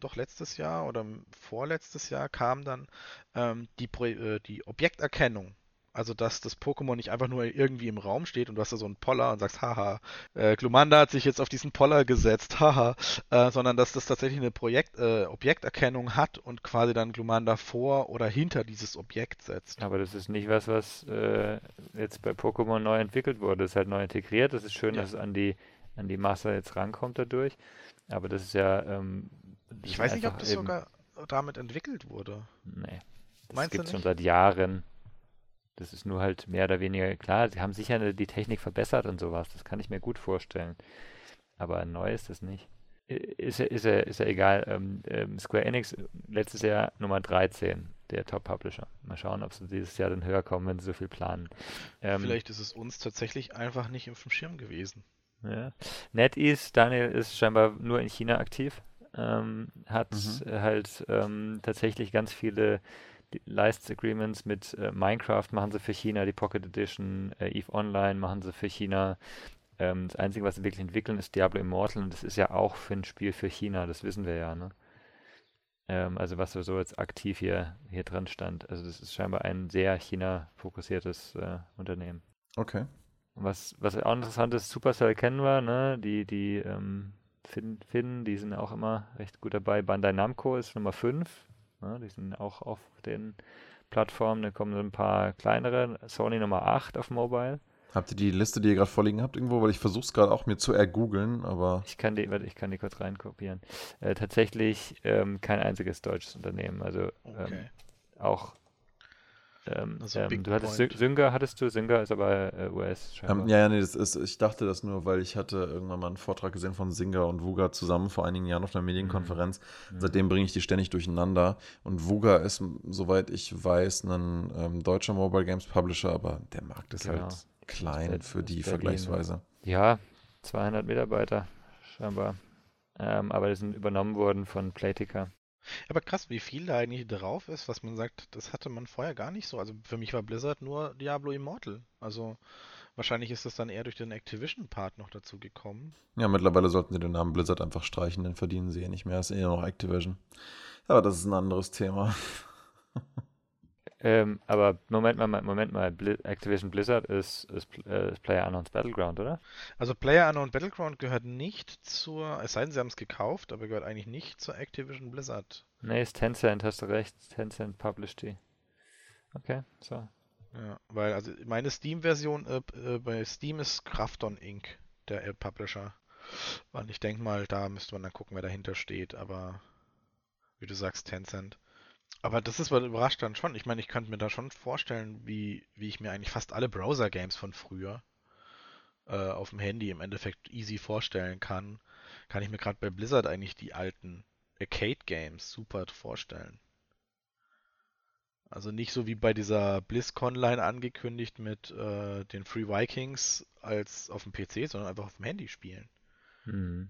doch letztes Jahr oder vorletztes Jahr kam dann ähm, die, äh, die Objekterkennung. Also, dass das Pokémon nicht einfach nur irgendwie im Raum steht und du hast da so einen Poller und sagst, haha, äh, Glumanda hat sich jetzt auf diesen Poller gesetzt, haha, äh, sondern dass das tatsächlich eine Projekt, äh, Objekterkennung hat und quasi dann Glumanda vor oder hinter dieses Objekt setzt. Aber das ist nicht was, was äh, jetzt bei Pokémon neu entwickelt wurde. Das ist halt neu integriert. Das ist schön, Ja. dass es an die, an die Masse jetzt rankommt dadurch. Aber das ist ja. Ähm, das Ich weiß nicht, ob das eben- sogar damit entwickelt wurde. Nee. Das gibt es schon seit Jahren. Das ist nur halt mehr oder weniger klar. Sie haben sicher die Technik verbessert und sowas. Das kann ich mir gut vorstellen. Aber neu ist das nicht. Ist ja, ist ja, ist ja egal. Ähm, ähm, Square Enix letztes Jahr Nummer 13, der Top-Publisher. Mal schauen, ob sie dieses Jahr dann höher kommen, wenn sie so viel planen. Ähm, Vielleicht ist es uns tatsächlich einfach nicht auf dem Schirm gewesen. Ja. NetEase, Daniel ist scheinbar nur in China aktiv, ähm, hat Mhm. halt ähm, tatsächlich ganz viele die- License Agreements mit äh, Minecraft machen sie für China, die Pocket Edition, äh, EVE Online machen sie für China. Ähm, das Einzige, was sie wirklich entwickeln, ist Diablo Immortal und das ist ja auch für ein Spiel für China, das wissen wir ja, ne? Ähm, also was so jetzt aktiv hier, hier dran stand. Also das ist scheinbar ein sehr China-fokussiertes äh, Unternehmen. Okay. Was, was auch interessant ist, Supercell kennen wir, ne? Die, die ähm, Finn, Finn, die sind auch immer recht gut dabei. Bandai Namco ist Nummer 5. Ne? Die sind auch auf den Plattformen. Dann kommen so ein paar kleinere. Sony Nummer 8 auf Mobile. Habt ihr die Liste, die ihr gerade vorliegen habt, irgendwo? Weil ich versuche es gerade auch mir zu ergoogeln, aber Ich kann die, warte, ich kann die kurz reinkopieren. Äh, tatsächlich ähm, kein einziges deutsches Unternehmen. Also ähm, Okay. auch ähm, Also ähm, du hattest Synga, hattest du? Synga ist aber äh, US ähm, ja, ja, nee, das ist, ich dachte das nur, weil ich hatte irgendwann mal einen Vortrag gesehen von Singer und Wuga zusammen vor einigen Jahren auf einer Medienkonferenz. Mhm. Seitdem bringe ich die ständig durcheinander. Und Wuga ist, soweit ich weiß, ein ähm, deutscher Mobile Games Publisher, aber der Markt ist Genau. halt klein Berlin- für die vergleichsweise. Ja, 200 Mitarbeiter scheinbar. Ähm, aber die sind übernommen worden von Playtika. Aber krass, wie viel da eigentlich drauf ist, was man sagt, das hatte man vorher gar nicht so. Also für mich war Blizzard nur Diablo Immortal. Also wahrscheinlich ist das dann eher durch den Activision-Part noch dazu gekommen. Ja, mittlerweile sollten sie den Namen Blizzard einfach streichen, den verdienen sie eh nicht mehr. Ist eh noch Activision. Aber das ist ein anderes Thema. Ähm, aber Moment mal, Moment mal, Bli Activision Blizzard ist, ist, äh, ist PlayerUnknown's Battleground, oder? Also PlayerUnknown Battleground gehört nicht zur, es sei denn, sie haben es gekauft, aber gehört eigentlich nicht zur Activision Blizzard. Nee, ist Tencent, hast du recht. Tencent published die. Okay, so. Ja, weil also meine Steam-Version äh, äh, bei Steam ist Krafton Inc. der äh, Publisher. Und ich denke mal, da müsste man dann gucken, wer dahinter steht. Aber wie du sagst, Tencent. Aber das ist was überrascht dann schon. Ich meine, ich könnte mir da schon vorstellen, wie, wie ich mir eigentlich fast alle Browser-Games von früher äh, auf dem Handy im Endeffekt easy vorstellen kann. Kann ich mir gerade bei Blizzard eigentlich die alten Arcade-Games super vorstellen. Also nicht so wie bei dieser BlizzConline angekündigt mit äh, den Free Vikings als auf dem PC, sondern einfach auf dem Handy spielen. Hm.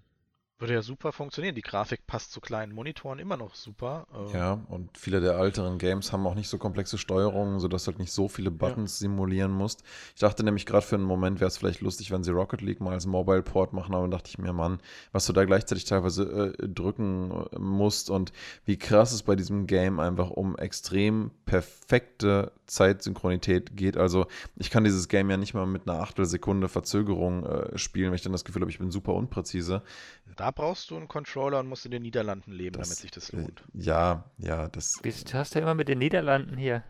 Würde ja super funktionieren. Die Grafik passt zu kleinen Monitoren immer noch super. Äh, Ja, und viele der älteren Games haben auch nicht so komplexe Steuerungen, sodass du halt nicht so viele Buttons simulieren musst. Ich dachte nämlich gerade für einen Moment wäre es vielleicht lustig, wenn sie Rocket League mal als Mobile Port machen, aber dachte ich mir, Mann, was du da gleichzeitig teilweise äh, drücken äh, musst und wie krass es bei diesem Game einfach um extrem perfekte Zeitsynchronität geht. Also ich kann dieses Game ja nicht mal mit einer Achtelsekunde Verzögerung äh, spielen, weil ich dann das Gefühl habe, ich bin super unpräzise. Da brauchst du einen Controller und musst in den Niederlanden leben, Das, damit sich das äh, lohnt. Ja, ja, das Wieso hast du immer mit den Niederlanden hier?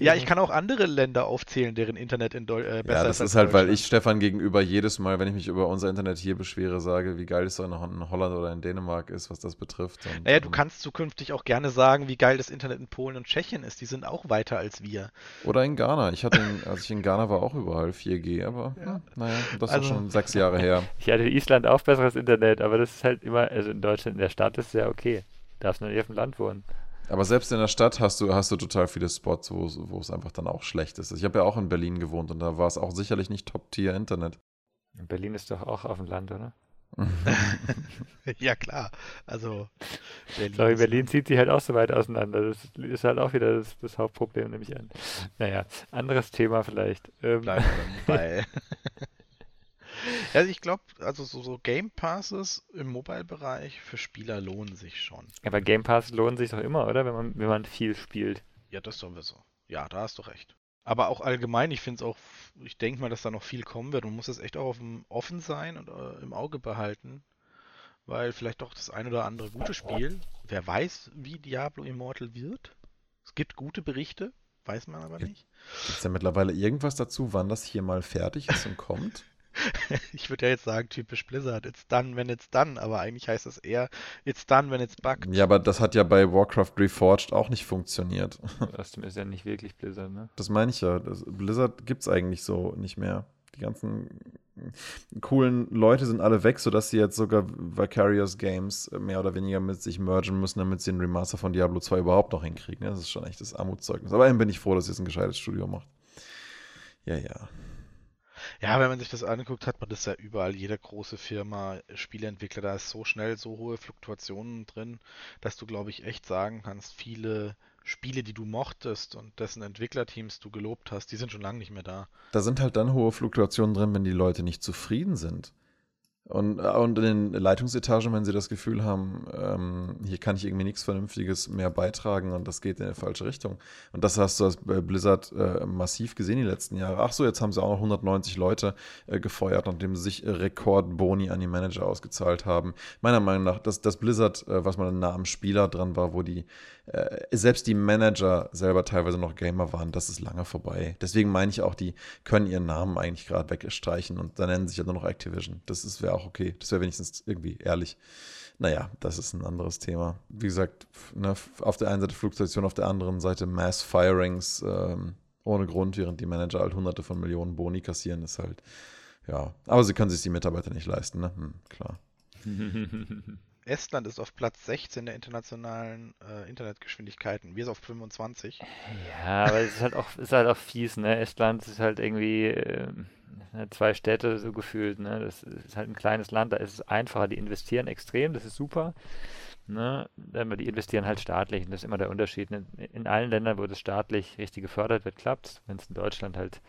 Ja, ich kann auch andere Länder aufzählen, deren Internet in Deu äh, besser Ja, das als ist halt, weil ich Stefan gegenüber jedes Mal, wenn ich mich über unser Internet hier beschwere, sage, wie geil es in Holland oder in Dänemark ist, was das betrifft. Und, Naja, du kannst zukünftig auch gerne sagen, wie geil das Internet in Polen und Tschechien ist. Die sind auch weiter als wir. Oder in Ghana. Ich hatte, in, als ich in Ghana war, auch überall 4G, aber Ja. hm, naja, das ist Also- schon sechs Jahre her. Ich hatte in Island auch besseres Internet, aber das ist halt immer, also in Deutschland in der Stadt ist es ja okay. Darfst nur nicht auf dem Land wohnen. Aber selbst in der Stadt hast du, hast du total viele Spots, wo es- wo es einfach dann auch schlecht ist. Ich habe ja auch in Berlin gewohnt und da war es auch sicherlich nicht Top-Tier-Internet. Berlin ist doch auch auf dem Land, oder? ja, klar. Also, Berlin, Sorry, Berlin zieht sich halt auch so weit auseinander. Das ist halt auch wieder das, das Hauptproblem, nehme ich an. Naja, anderes Thema vielleicht. Ähm. Bleiben wir bei. Also ich glaube, also so, so, Game Passes im Mobile-Bereich für Spieler lohnen sich schon. Aber Game Passes lohnen sich doch immer, oder? Wenn man, wenn man viel spielt. Ja, das sowieso. Ja, da hast du recht. Aber auch allgemein, ich finde es auch, ich denke mal, dass da noch viel kommen wird. Man muss es echt auch auf dem offen sein und äh, im Auge behalten. Weil vielleicht doch das ein oder andere gute Spiel, wer weiß, wie Diablo Immortal wird. Es gibt gute Berichte, weiß man aber nicht. Gibt es ja mittlerweile irgendwas dazu, wann das hier mal fertig ist und kommt? ich würde ja jetzt sagen, typisch Blizzard, it's done when it's done, aber eigentlich heißt das eher, it's done when it's bugged. Ja, aber das hat ja bei Warcraft Reforged auch nicht funktioniert. Das ist ja nicht wirklich Blizzard, ne? Das meine ich ja. Das, Blizzard gibt es eigentlich so nicht mehr. Die ganzen coolen Leute sind alle weg, sodass sie jetzt sogar Vicarious Games mehr oder weniger mit sich mergen müssen, damit sie den Remaster von Diablo 2 überhaupt noch hinkriegen. Das ist schon echt das Armutszeugnis. Aber immerhin bin ich froh, dass jetzt ein gescheites Studio macht. Ja, ja. Ja, wenn man sich das anguckt, hat man das ja überall. Jede große Firma, Spieleentwickler, da ist so schnell so hohe Fluktuationen drin, dass du, glaube ich, echt sagen kannst, viele Spiele, die du mochtest und dessen Entwicklerteams du gelobt hast, die sind schon lange nicht mehr da. Da sind halt dann hohe Fluktuationen drin, wenn die Leute nicht zufrieden sind. Und, äh, und in den Leitungsetagen, wenn sie das Gefühl haben, ähm, hier kann ich irgendwie nichts Vernünftiges mehr beitragen und das geht in die falsche Richtung. Und das hast du bei Blizzard äh, massiv gesehen die letzten Jahre. Ach so, jetzt haben sie auch noch 190 Leute äh, gefeuert, nachdem sie sich Rekordboni an die Manager ausgezahlt haben. Meiner Meinung nach, dass das Blizzard, äh, was mal nah am Spieler dran war, wo die äh, selbst die Manager selber teilweise noch Gamer waren, das ist lange vorbei. Deswegen meine ich auch, die können ihren Namen eigentlich gerade wegstreichen und dann nennen sich ja nur noch Activision. Das wäre auch okay. Das wäre wenigstens irgendwie ehrlich. Naja, das ist ein anderes Thema. Wie gesagt, ne, auf der einen Seite Fluktuation, auf der anderen Seite Mass Firings ähm, ohne Grund, während die Manager halt hunderte von Millionen Boni kassieren, ist halt, ja. Aber sie können sich die Mitarbeiter nicht leisten, ne? Hm, klar. Estland ist auf Platz 16 der internationalen äh, Internetgeschwindigkeiten. Wir sind auf 25. Ja, aber es ist halt auch, ist halt auch fies, ne? Estland ist halt irgendwie äh, zwei Städte so gefühlt, ne? Das ist halt ein kleines Land, da ist es einfacher. Die investieren extrem, das ist super. Ne? Aber die investieren halt staatlich und das ist immer der Unterschied. In, in allen Ländern, wo das staatlich richtig gefördert wird, klappt Wenn es in Deutschland halt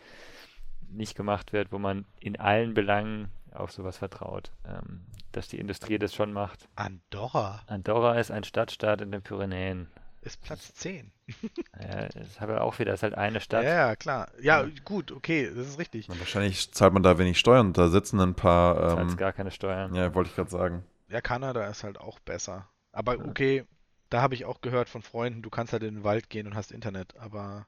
nicht gemacht wird, wo man in allen Belangen auf sowas vertraut, ähm, dass die Industrie das schon macht. Andorra. Andorra ist ein Stadtstaat in den Pyrenäen. Ist Platz 10. ja, das habe ich auch wieder, das ist halt eine Stadt. Ja, ja, klar. Ja, gut, okay, das ist richtig. Na, wahrscheinlich zahlt man da wenig Steuern, da sitzen ein paar. Ähm, gar keine Steuern. Ja, wollte ich gerade sagen. Ja, Kanada ist halt auch besser. Aber okay, da habe ich auch gehört von Freunden, du kannst halt in den Wald gehen und hast Internet, aber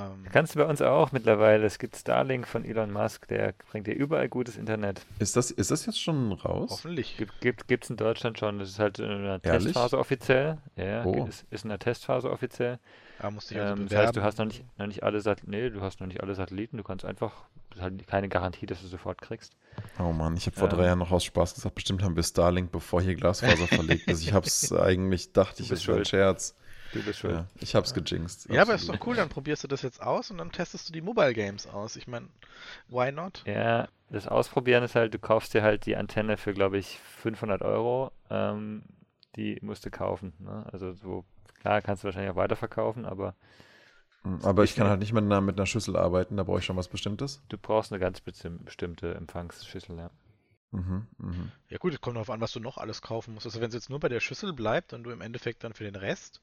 ähm, Kannst du bei uns auch mittlerweile. Es gibt Starlink von Elon Musk, der bringt dir überall gutes Internet. Ist das, ist das jetzt schon raus? Hoffentlich. Gibt, gibt, gibt es in Deutschland schon. Das ist halt in einer Ehrlich? Testphase offiziell. Ja, oh. ist, ist in der Testphase offiziell. Ja, musst dich also ähm, das heißt, du hast noch nicht, noch nicht alle Sat nee, du hast noch nicht alle Satelliten. Du kannst einfach, das ist halt keine Garantie, dass du sofort kriegst. Oh Mann, ich habe vor ähm, drei Jahren noch aus Spaß gesagt, bestimmt haben wir Starlink, bevor hier Glasfaser verlegt ist. Ich habe es eigentlich, dachte ich, das war ein Scherz. Du bist schuld. Ja, ich hab's gejinxt. Ja, aber ist doch cool, dann probierst du das jetzt aus und dann testest du die Mobile Games aus. Ich meine, why not? Ja, das Ausprobieren ist halt, du kaufst dir halt die Antenne für, glaube ich, 500 Euro. Ähm, die musst du kaufen. Ne? Also so, klar, kannst du wahrscheinlich auch weiterverkaufen, aber hm, aber ich kann halt nicht mit einer, mit einer Schüssel arbeiten, da brauche ich schon was Bestimmtes. Du brauchst eine ganz bestimmte Empfangsschüssel, ja. Mhm, mh. Ja gut, es kommt darauf an, was du noch alles kaufen musst. Also wenn es jetzt nur bei der Schüssel bleibt und du im Endeffekt dann für den Rest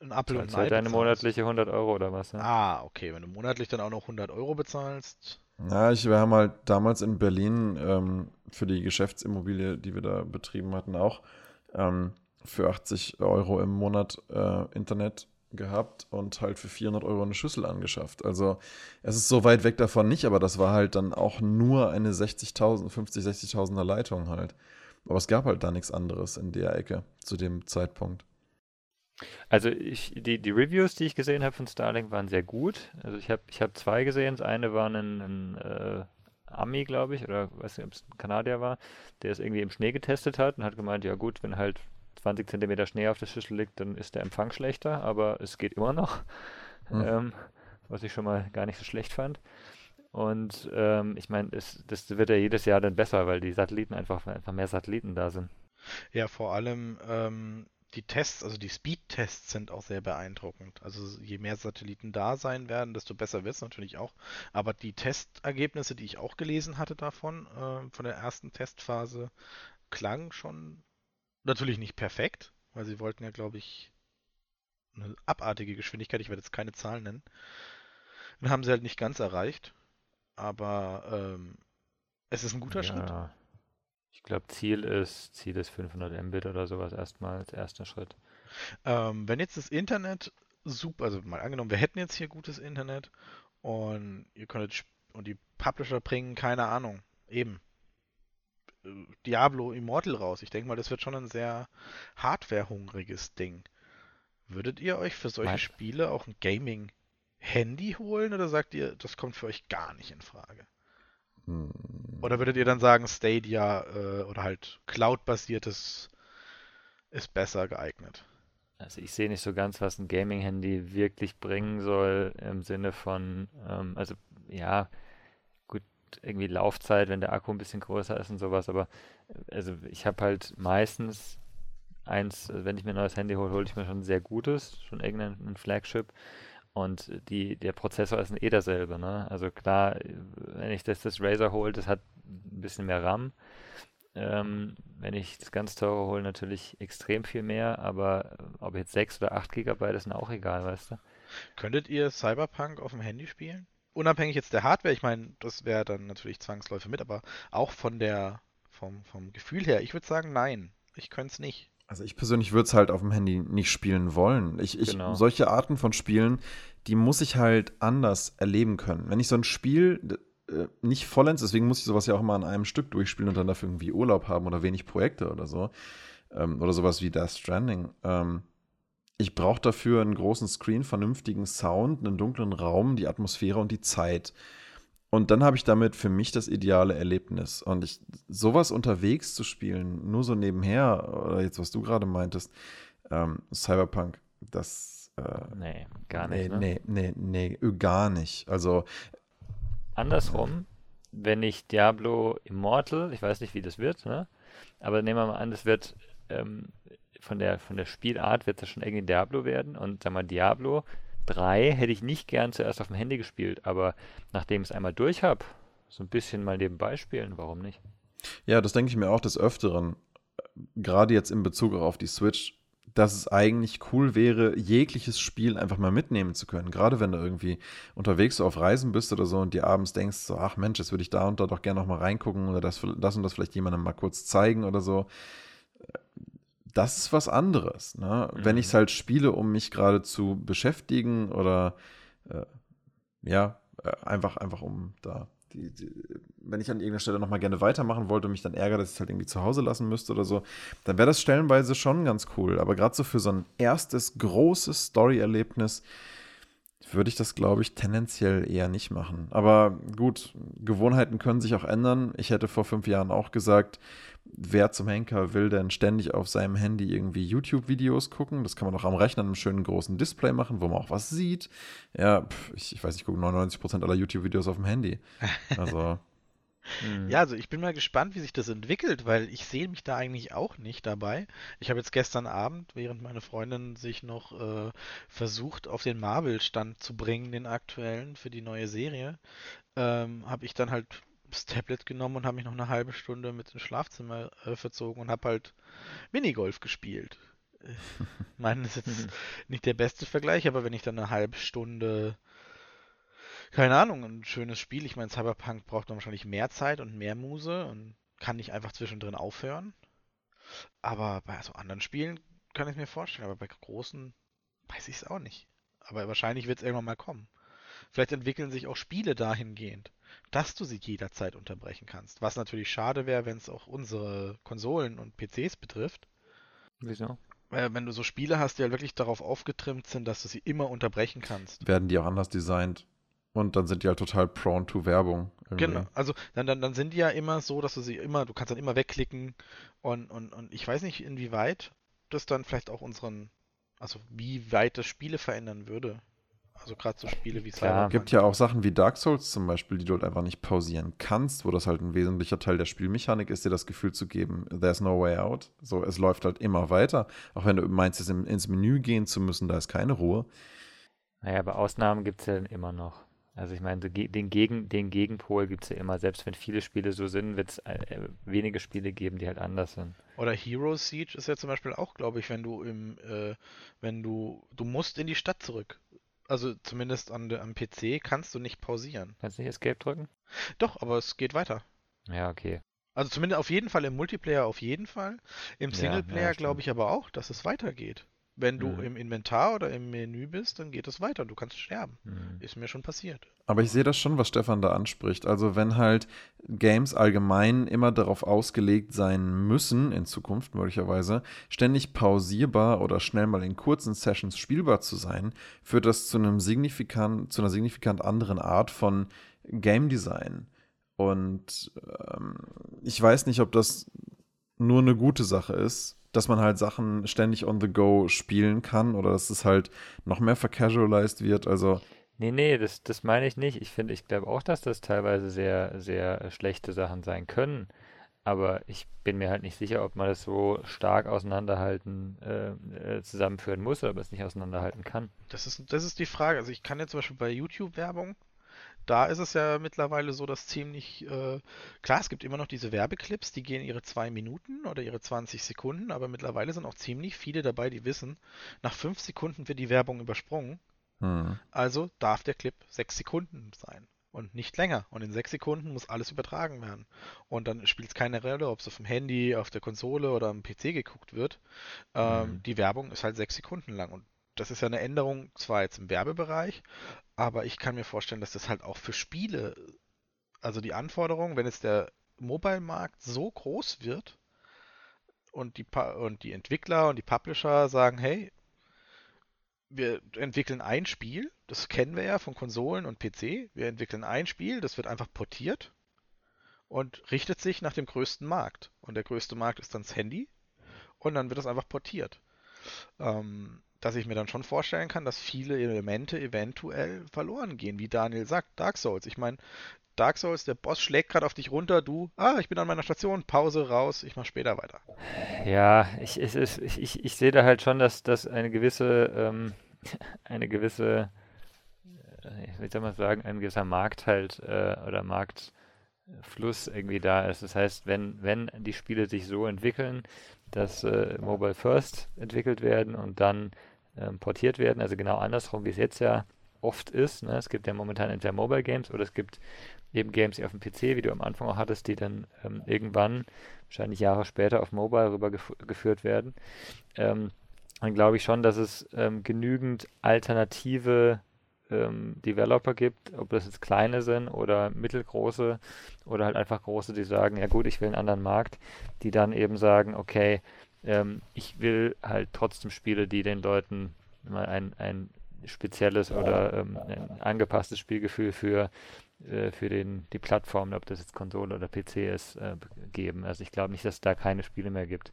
ein Apfel und Ei deine monatliche 100 Euro oder was? Ja? Ah, okay. Wenn du monatlich dann auch noch 100 Euro bezahlst. Ja, ich, wir haben halt damals in Berlin ähm, für die Geschäftsimmobilie, die wir da betrieben hatten, auch ähm, für 80 Euro im Monat äh, Internet gehabt und halt für 400 Euro eine Schüssel angeschafft. Also es ist so weit weg davon nicht, aber das war halt dann auch nur eine 60.000, 50, 60.000er Leitung halt. Aber es gab halt da nichts anderes in der Ecke zu dem Zeitpunkt. Also ich, die, die Reviews, die ich gesehen habe von Starlink, waren sehr gut. Also ich habe ich hab zwei gesehen. Das eine war ein, ein äh, Ami, glaube ich, oder weiß nicht, ob es ein Kanadier war, der es irgendwie im Schnee getestet hat und hat gemeint, ja gut, wenn halt 20 Zentimeter Schnee auf der Schüssel liegt, dann ist der Empfang schlechter, aber es geht immer noch. Mhm. Ähm, was ich schon mal gar nicht so schlecht fand. Und ähm, ich meine, das wird ja jedes Jahr dann besser, weil die Satelliten einfach, einfach mehr Satelliten da sind. Ja, vor allem ähm, die Tests, also die Speed-Tests sind auch sehr beeindruckend. Also je mehr Satelliten da sein werden, desto besser wird es natürlich auch. Aber die Testergebnisse, die ich auch gelesen hatte davon, äh, von der ersten Testphase, klangen schon natürlich nicht perfekt, weil sie wollten ja, glaube ich, eine abartige Geschwindigkeit, ich werde jetzt keine Zahlen nennen. Dann haben sie halt nicht ganz erreicht. Aber ähm, es ist ein guter ja. Schritt. Ich glaube, Ziel ist, Ziel ist 500 Mbit oder sowas erstmal als erster Schritt. Ähm, wenn jetzt das Internet super, also mal angenommen, wir hätten jetzt hier gutes Internet und ihr könntet und die Publisher bringen, keine Ahnung, eben äh, Diablo Immortal raus. Ich denke mal, das wird schon ein sehr hardwarehungriges Ding. Würdet ihr euch für solche Nein. Spiele auch ein Gaming-Handy holen oder sagt ihr, das kommt für euch gar nicht in Frage? Hm. Oder würdet ihr dann sagen, Stadia äh, oder halt Cloud-basiertes ist besser geeignet? Also ich sehe nicht so ganz, was ein Gaming-Handy wirklich bringen soll im Sinne von, ähm, also ja, gut, irgendwie Laufzeit, wenn der Akku ein bisschen größer ist und sowas, aber also ich habe halt meistens eins, also wenn ich mir ein neues Handy hole, hole ich mir schon ein sehr gutes, schon irgendein Flagship. Und die, der Prozessor ist eh derselbe. Ne? Also klar, wenn ich das, das Razer hole, das hat ein bisschen mehr RAM. Ähm, wenn ich das ganz teure hole, natürlich extrem viel mehr, aber ob jetzt 6 oder 8 GB ist mir auch egal, weißt du? Könntet ihr Cyberpunk auf dem Handy spielen? Unabhängig jetzt der Hardware, ich meine, das wäre dann natürlich Zwangsläufe mit, aber auch von der, vom, vom Gefühl her, ich würde sagen, nein, ich könnte es nicht. Also ich persönlich würde es halt auf dem Handy nicht spielen wollen. Ich, ich, genau. Solche Arten von Spielen, die muss ich halt anders erleben können. Wenn ich so ein Spiel äh, nicht vollends, deswegen muss ich sowas ja auch immer an einem Stück durchspielen und dann dafür irgendwie Urlaub haben oder wenig Projekte oder so. Ähm, oder sowas wie Death Stranding. Ähm, ich brauche dafür einen großen Screen, vernünftigen Sound, einen dunklen Raum, die Atmosphäre und die Zeit. Und dann habe ich damit für mich das ideale Erlebnis. Und ich, sowas unterwegs zu spielen, nur so nebenher, oder jetzt, was du gerade meintest, ähm, Cyberpunk, das. Äh, nee, gar nicht. Nee, ne? nee, nee, nee, gar nicht. Also. Andersrum, wenn ich Diablo Immortal, ich weiß nicht, wie das wird, ne? aber nehmen wir mal an, das wird ähm, von, der, von der Spielart wird das schon irgendwie Diablo werden. Und sag mal, Diablo 3 hätte ich nicht gern zuerst auf dem Handy gespielt, aber nachdem ich es einmal durch habe, so ein bisschen mal nebenbei spielen, warum nicht? Ja, das denke ich mir auch des Öfteren. Gerade jetzt in Bezug auf die Switch, dass es eigentlich cool wäre, jegliches Spiel einfach mal mitnehmen zu können. Gerade wenn du irgendwie unterwegs auf Reisen bist oder so und dir abends denkst, so, ach Mensch, jetzt würde ich da und da doch gerne noch mal reingucken oder das, das und das vielleicht jemandem mal kurz zeigen oder so das ist was anderes. Ne? Mhm. Wenn ich es halt spiele, um mich gerade zu beschäftigen oder äh, ja, äh, einfach, einfach um da, die, die, wenn ich an irgendeiner Stelle nochmal gerne weitermachen wollte und mich dann ärgere, dass ich es halt irgendwie zu Hause lassen müsste oder so, dann wäre das stellenweise schon ganz cool. Aber gerade so für so ein erstes großes Story-Erlebnis würde ich das, glaube ich, tendenziell eher nicht machen. Aber gut, Gewohnheiten können sich auch ändern. Ich hätte vor fünf Jahren auch gesagt, wer zum Henker will denn ständig auf seinem Handy irgendwie YouTube-Videos gucken? Das kann man auch am Rechner einem schönen großen Display machen, wo man auch was sieht. Ja, pf, ich, ich, weiß, ich gucke 99% aller YouTube-Videos auf dem Handy. Also. Hm. Ja, also ich bin mal gespannt, wie sich das entwickelt, weil ich sehe mich da eigentlich auch nicht dabei. Ich habe jetzt gestern Abend, während meine Freundin sich noch äh, versucht, auf den Marvel-Stand zu bringen, den aktuellen für die neue Serie, ähm, habe ich dann halt das Tablet genommen und habe mich noch eine halbe Stunde mit ins Schlafzimmer äh, verzogen und habe halt Minigolf gespielt. Ich meine, das ist jetzt nicht der beste Vergleich, aber wenn ich dann eine halbe Stunde, keine Ahnung, ein schönes Spiel, ich meine, Cyberpunk braucht dann wahrscheinlich mehr Zeit und mehr Muse und kann nicht einfach zwischendrin aufhören. Aber bei so anderen Spielen kann ich mir vorstellen, aber bei großen weiß ich es auch nicht. Aber wahrscheinlich wird es irgendwann mal kommen. Vielleicht entwickeln sich auch Spiele dahingehend dass du sie jederzeit unterbrechen kannst. Was natürlich schade wäre, wenn es auch unsere Konsolen und PCs betrifft. Wieso? Äh, wenn du so Spiele hast, die halt wirklich darauf aufgetrimmt sind, dass du sie immer unterbrechen kannst. Werden die auch anders designt. Und dann sind die halt total prone to Werbung. Irgendwie. Genau, also dann, dann, dann sind die ja immer so, dass du sie immer, du kannst dann immer wegklicken und, und, und ich weiß nicht, inwieweit das dann vielleicht auch unseren, also wie weit das Spiele verändern würde. Also gerade so Spiele wie. Cyberpunk. gibt ja auch Sachen wie Dark Souls zum Beispiel, die du halt einfach nicht pausieren kannst, wo das halt ein wesentlicher Teil der Spielmechanik ist, dir das Gefühl zu geben, there's no way out. So, es läuft halt immer weiter. Auch wenn du meinst, jetzt ins Menü gehen zu müssen, da ist keine Ruhe. Naja, aber Ausnahmen gibt es ja immer noch. Also ich meine, den, Gegen, den Gegenpol gibt es ja immer. Selbst wenn viele Spiele so sind, wird es äh, wenige Spiele geben, die halt anders sind. Oder Hero Siege ist ja zum Beispiel auch, glaube ich, wenn du im, äh, wenn du, du musst in die Stadt zurück. Also zumindest an, am PC kannst du nicht pausieren. Kannst du nicht Escape drücken? Doch, aber es geht weiter. Ja, okay. Also zumindest auf jeden Fall im Multiplayer auf jeden Fall. Im Ja, Singleplayer ja, glaube ich aber auch, dass es weitergeht. Wenn du Mhm. im Inventar oder im Menü bist, dann geht es weiter. Du kannst sterben. Hm. Ist mir schon passiert. Aber ich sehe das schon, was Stefan da anspricht. Also wenn halt Games allgemein immer darauf ausgelegt sein müssen, in Zukunft möglicherweise, ständig pausierbar oder schnell mal in kurzen Sessions spielbar zu sein, führt das zu einem signifikant, zu einer signifikant anderen Art von Game Design. Und ähm, ich weiß nicht, ob das nur eine gute Sache ist, dass man halt Sachen ständig on the go spielen kann oder dass es halt noch mehr vercasualized wird. Also Nee, nee, das, das meine ich nicht. Ich finde, ich glaube auch, dass das teilweise sehr, sehr schlechte Sachen sein können. Aber ich bin mir halt nicht sicher, ob man das so stark auseinanderhalten, äh, äh, zusammenführen muss oder ob man es nicht auseinanderhalten kann. Das ist, das ist die Frage. Also ich kann jetzt zum Beispiel bei YouTube-Werbung, da ist es ja mittlerweile so, dass ziemlich, äh, klar, es gibt immer noch diese Werbeclips, die gehen ihre zwei Minuten oder ihre 20 Sekunden, aber mittlerweile sind auch ziemlich viele dabei, die wissen, nach fünf Sekunden wird die Werbung übersprungen. hm. Also darf der Clip sechs Sekunden sein und nicht länger. Und in sechs Sekunden muss alles übertragen werden. Und dann spielt es keine Rolle, ob es auf dem Handy, auf der Konsole oder am PC geguckt wird. Ähm, Mhm. Die Werbung ist halt sechs Sekunden lang. Und das ist ja eine Änderung, zwar jetzt im Werbebereich, aber ich kann mir vorstellen, dass das halt auch für Spiele, also die Anforderung, wenn jetzt der Mobile-Markt so groß wird und die, und die Entwickler und die Publisher sagen, hey, wir entwickeln ein Spiel, das kennen wir ja von Konsolen und PC. Wir entwickeln ein Spiel, das wird einfach portiert und richtet sich nach dem größten Markt. Und der größte Markt ist dann das Handy und dann wird es einfach portiert. Ähm, dass ich mir dann schon vorstellen kann, dass viele Elemente eventuell verloren gehen, wie Daniel sagt, Dark Souls. Ich meine, Dark Souls, der Boss schlägt gerade auf dich runter, du, ah, ich bin an meiner Station, Pause, raus, ich mach später weiter. Ja, ich, ich, ich, ich sehe da halt schon, dass, dass eine gewisse, ähm, eine gewisse, äh, wie soll man sagen, ein gewisser Markt halt äh, oder Marktfluss irgendwie da ist. Das heißt, wenn, wenn die Spiele sich so entwickeln, dass äh, Mobile First entwickelt werden und dann ähm, portiert werden, also genau andersrum, wie es jetzt ja oft ist. Ne? Es gibt ja momentan entweder Mobile Games oder es gibt eben Games, auf dem PC, wie du am Anfang auch hattest, die dann ähm, irgendwann, wahrscheinlich Jahre später, auf Mobile rübergeführt werden. Ähm, dann glaube ich schon, dass es ähm, genügend alternative ähm, Developer gibt, ob das jetzt kleine sind oder mittelgroße oder halt einfach große, die sagen, ja gut, ich will einen anderen Markt, die dann eben sagen, okay, ähm, ich will halt trotzdem Spiele, die den Leuten mal ein, ein spezielles oder ähm, ein angepasstes Spielgefühl für, äh, für den, die Plattform, ob das jetzt Konsole oder PC ist, äh, geben. Also ich glaube nicht, dass es da keine Spiele mehr gibt.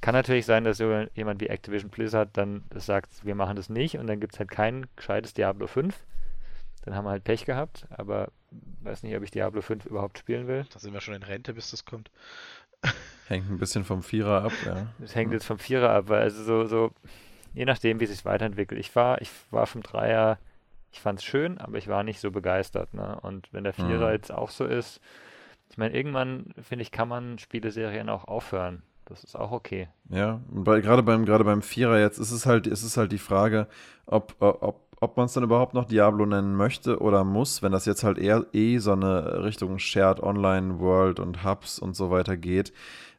Kann natürlich sein, dass jemand wie Activision Blizzard dann sagt, wir machen das nicht und dann gibt es halt kein gescheites Diablo 5. Dann haben wir halt Pech gehabt, aber weiß nicht, ob ich Diablo 5 überhaupt spielen will. Da sind wir schon in Rente, bis das kommt. Hängt ein bisschen vom Vierer ab, ja. Das hängt jetzt vom Vierer ab, weil also so, so je nachdem, wie es sich weiterentwickelt. Ich war, ich war vom Dreier, ich fand es schön, aber ich war nicht so begeistert. Ne? Und wenn der Vierer Mhm. jetzt auch so ist, ich meine, irgendwann, finde ich, kann man Spieleserien auch aufhören. Das ist auch okay. Ja, und bei, gerade beim, gerade beim Vierer jetzt ist es halt, ist es halt die Frage, ob, ob, ob man es dann überhaupt noch Diablo nennen möchte oder muss, wenn das jetzt halt eher eh so eine Richtung Shared Online World und Hubs und so weiter geht,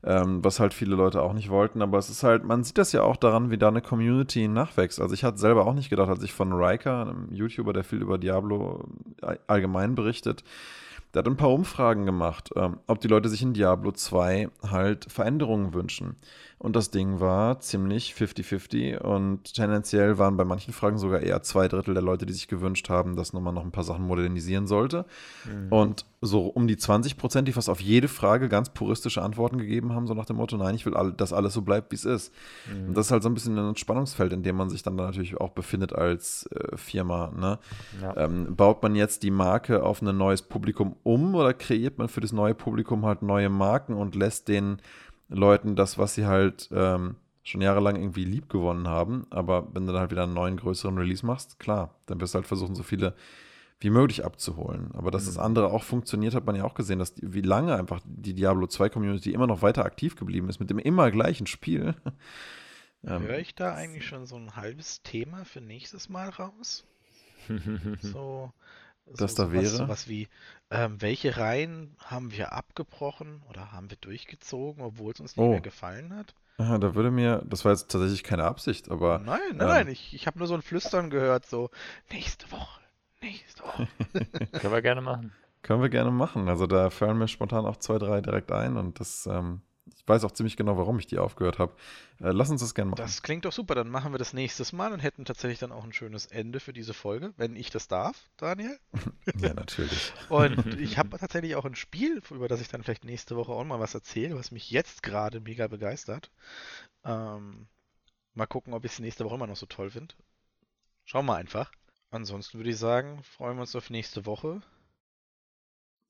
ähm, was halt viele Leute auch nicht wollten. Aber es ist halt, man sieht das ja auch daran, wie da eine Community nachwächst. Also ich hatte selber auch nicht gedacht, als ich von Riker, einem YouTuber, der viel über Diablo allgemein berichtet, der hat ein paar Umfragen gemacht, ähm, ob die Leute sich in Diablo 2 halt Veränderungen wünschen. Und das Ding war ziemlich 50-50 und tendenziell waren bei manchen Fragen sogar eher zwei Drittel der Leute, die sich gewünscht haben, dass nochmal noch ein paar Sachen modernisieren sollte. Mhm. Und so um die 20 Prozent, die fast auf jede Frage ganz puristische Antworten gegeben haben, so nach dem Motto, nein, ich will, all, dass alles so bleibt, wie es ist. Mhm. Und das ist halt so ein bisschen ein Spannungsfeld, in dem man sich dann natürlich auch befindet als äh, Firma. Ne? Ja. Ähm, baut man jetzt die Marke auf ein neues Publikum um oder kreiert man für das neue Publikum halt neue Marken und lässt den Leuten das, was sie halt ähm, schon jahrelang irgendwie lieb gewonnen haben. Aber wenn du dann halt wieder einen neuen, größeren Release machst, klar, dann wirst du halt versuchen, so viele wie möglich abzuholen. Aber dass mhm. das andere auch funktioniert, hat man ja auch gesehen, dass die, wie lange einfach die Diablo 2 Community immer noch weiter aktiv geblieben ist mit dem immer gleichen Spiel. ähm, Höre ich da eigentlich schon so ein halbes Thema für nächstes Mal raus? so, dass so da wäre. Sowas wie, ähm, welche Reihen haben wir abgebrochen oder haben wir durchgezogen, obwohl es uns nicht oh. mehr gefallen hat? Aha, da würde mir, das war jetzt tatsächlich keine Absicht, aber. Nein, nein, ähm, nein, ich, ich habe nur so ein Flüstern gehört, so, nächste Woche, nächste Woche. Können wir gerne machen. Können wir gerne machen. Also da fallen mir spontan auch zwei, drei direkt ein und das ähm, ich weiß auch ziemlich genau, warum ich die aufgehört habe. Äh, lass uns das gerne machen. Das klingt doch super. Dann machen wir das nächstes Mal und hätten tatsächlich dann auch ein schönes Ende für diese Folge, wenn ich das darf, Daniel. ja, natürlich. und ich habe tatsächlich auch ein Spiel, über das ich dann vielleicht nächste Woche auch mal was erzähle, was mich jetzt gerade mega begeistert. Ähm, mal gucken, ob ich es nächste Woche immer noch so toll finde. Schauen wir einfach. Ansonsten würde ich sagen, freuen wir uns auf nächste Woche.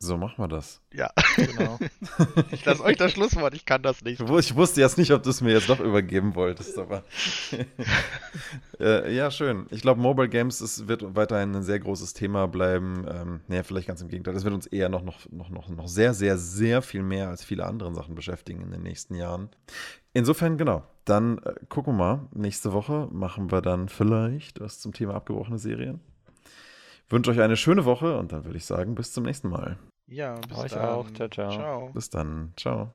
So machen wir das. Ja, genau. ich lasse euch das Schlusswort, ich kann das nicht. Ich wusste jetzt nicht, ob du es mir jetzt doch übergeben wolltest, aber. äh, ja, schön. Ich glaube, Mobile Games ist, wird weiterhin ein sehr großes Thema bleiben. Ähm, naja, vielleicht ganz im Gegenteil. Das wird uns eher noch, noch, noch, noch, noch sehr, sehr, sehr viel mehr als viele andere Sachen beschäftigen in den nächsten Jahren. Insofern, genau. Dann äh, gucken wir mal. Nächste Woche machen wir dann vielleicht was zum Thema abgebrochene Serien wünsche euch eine schöne Woche und dann würde ich sagen, bis zum nächsten Mal. Ja, bis Euch dann. auch. Ciao, ciao. ciao. Bis dann. Ciao.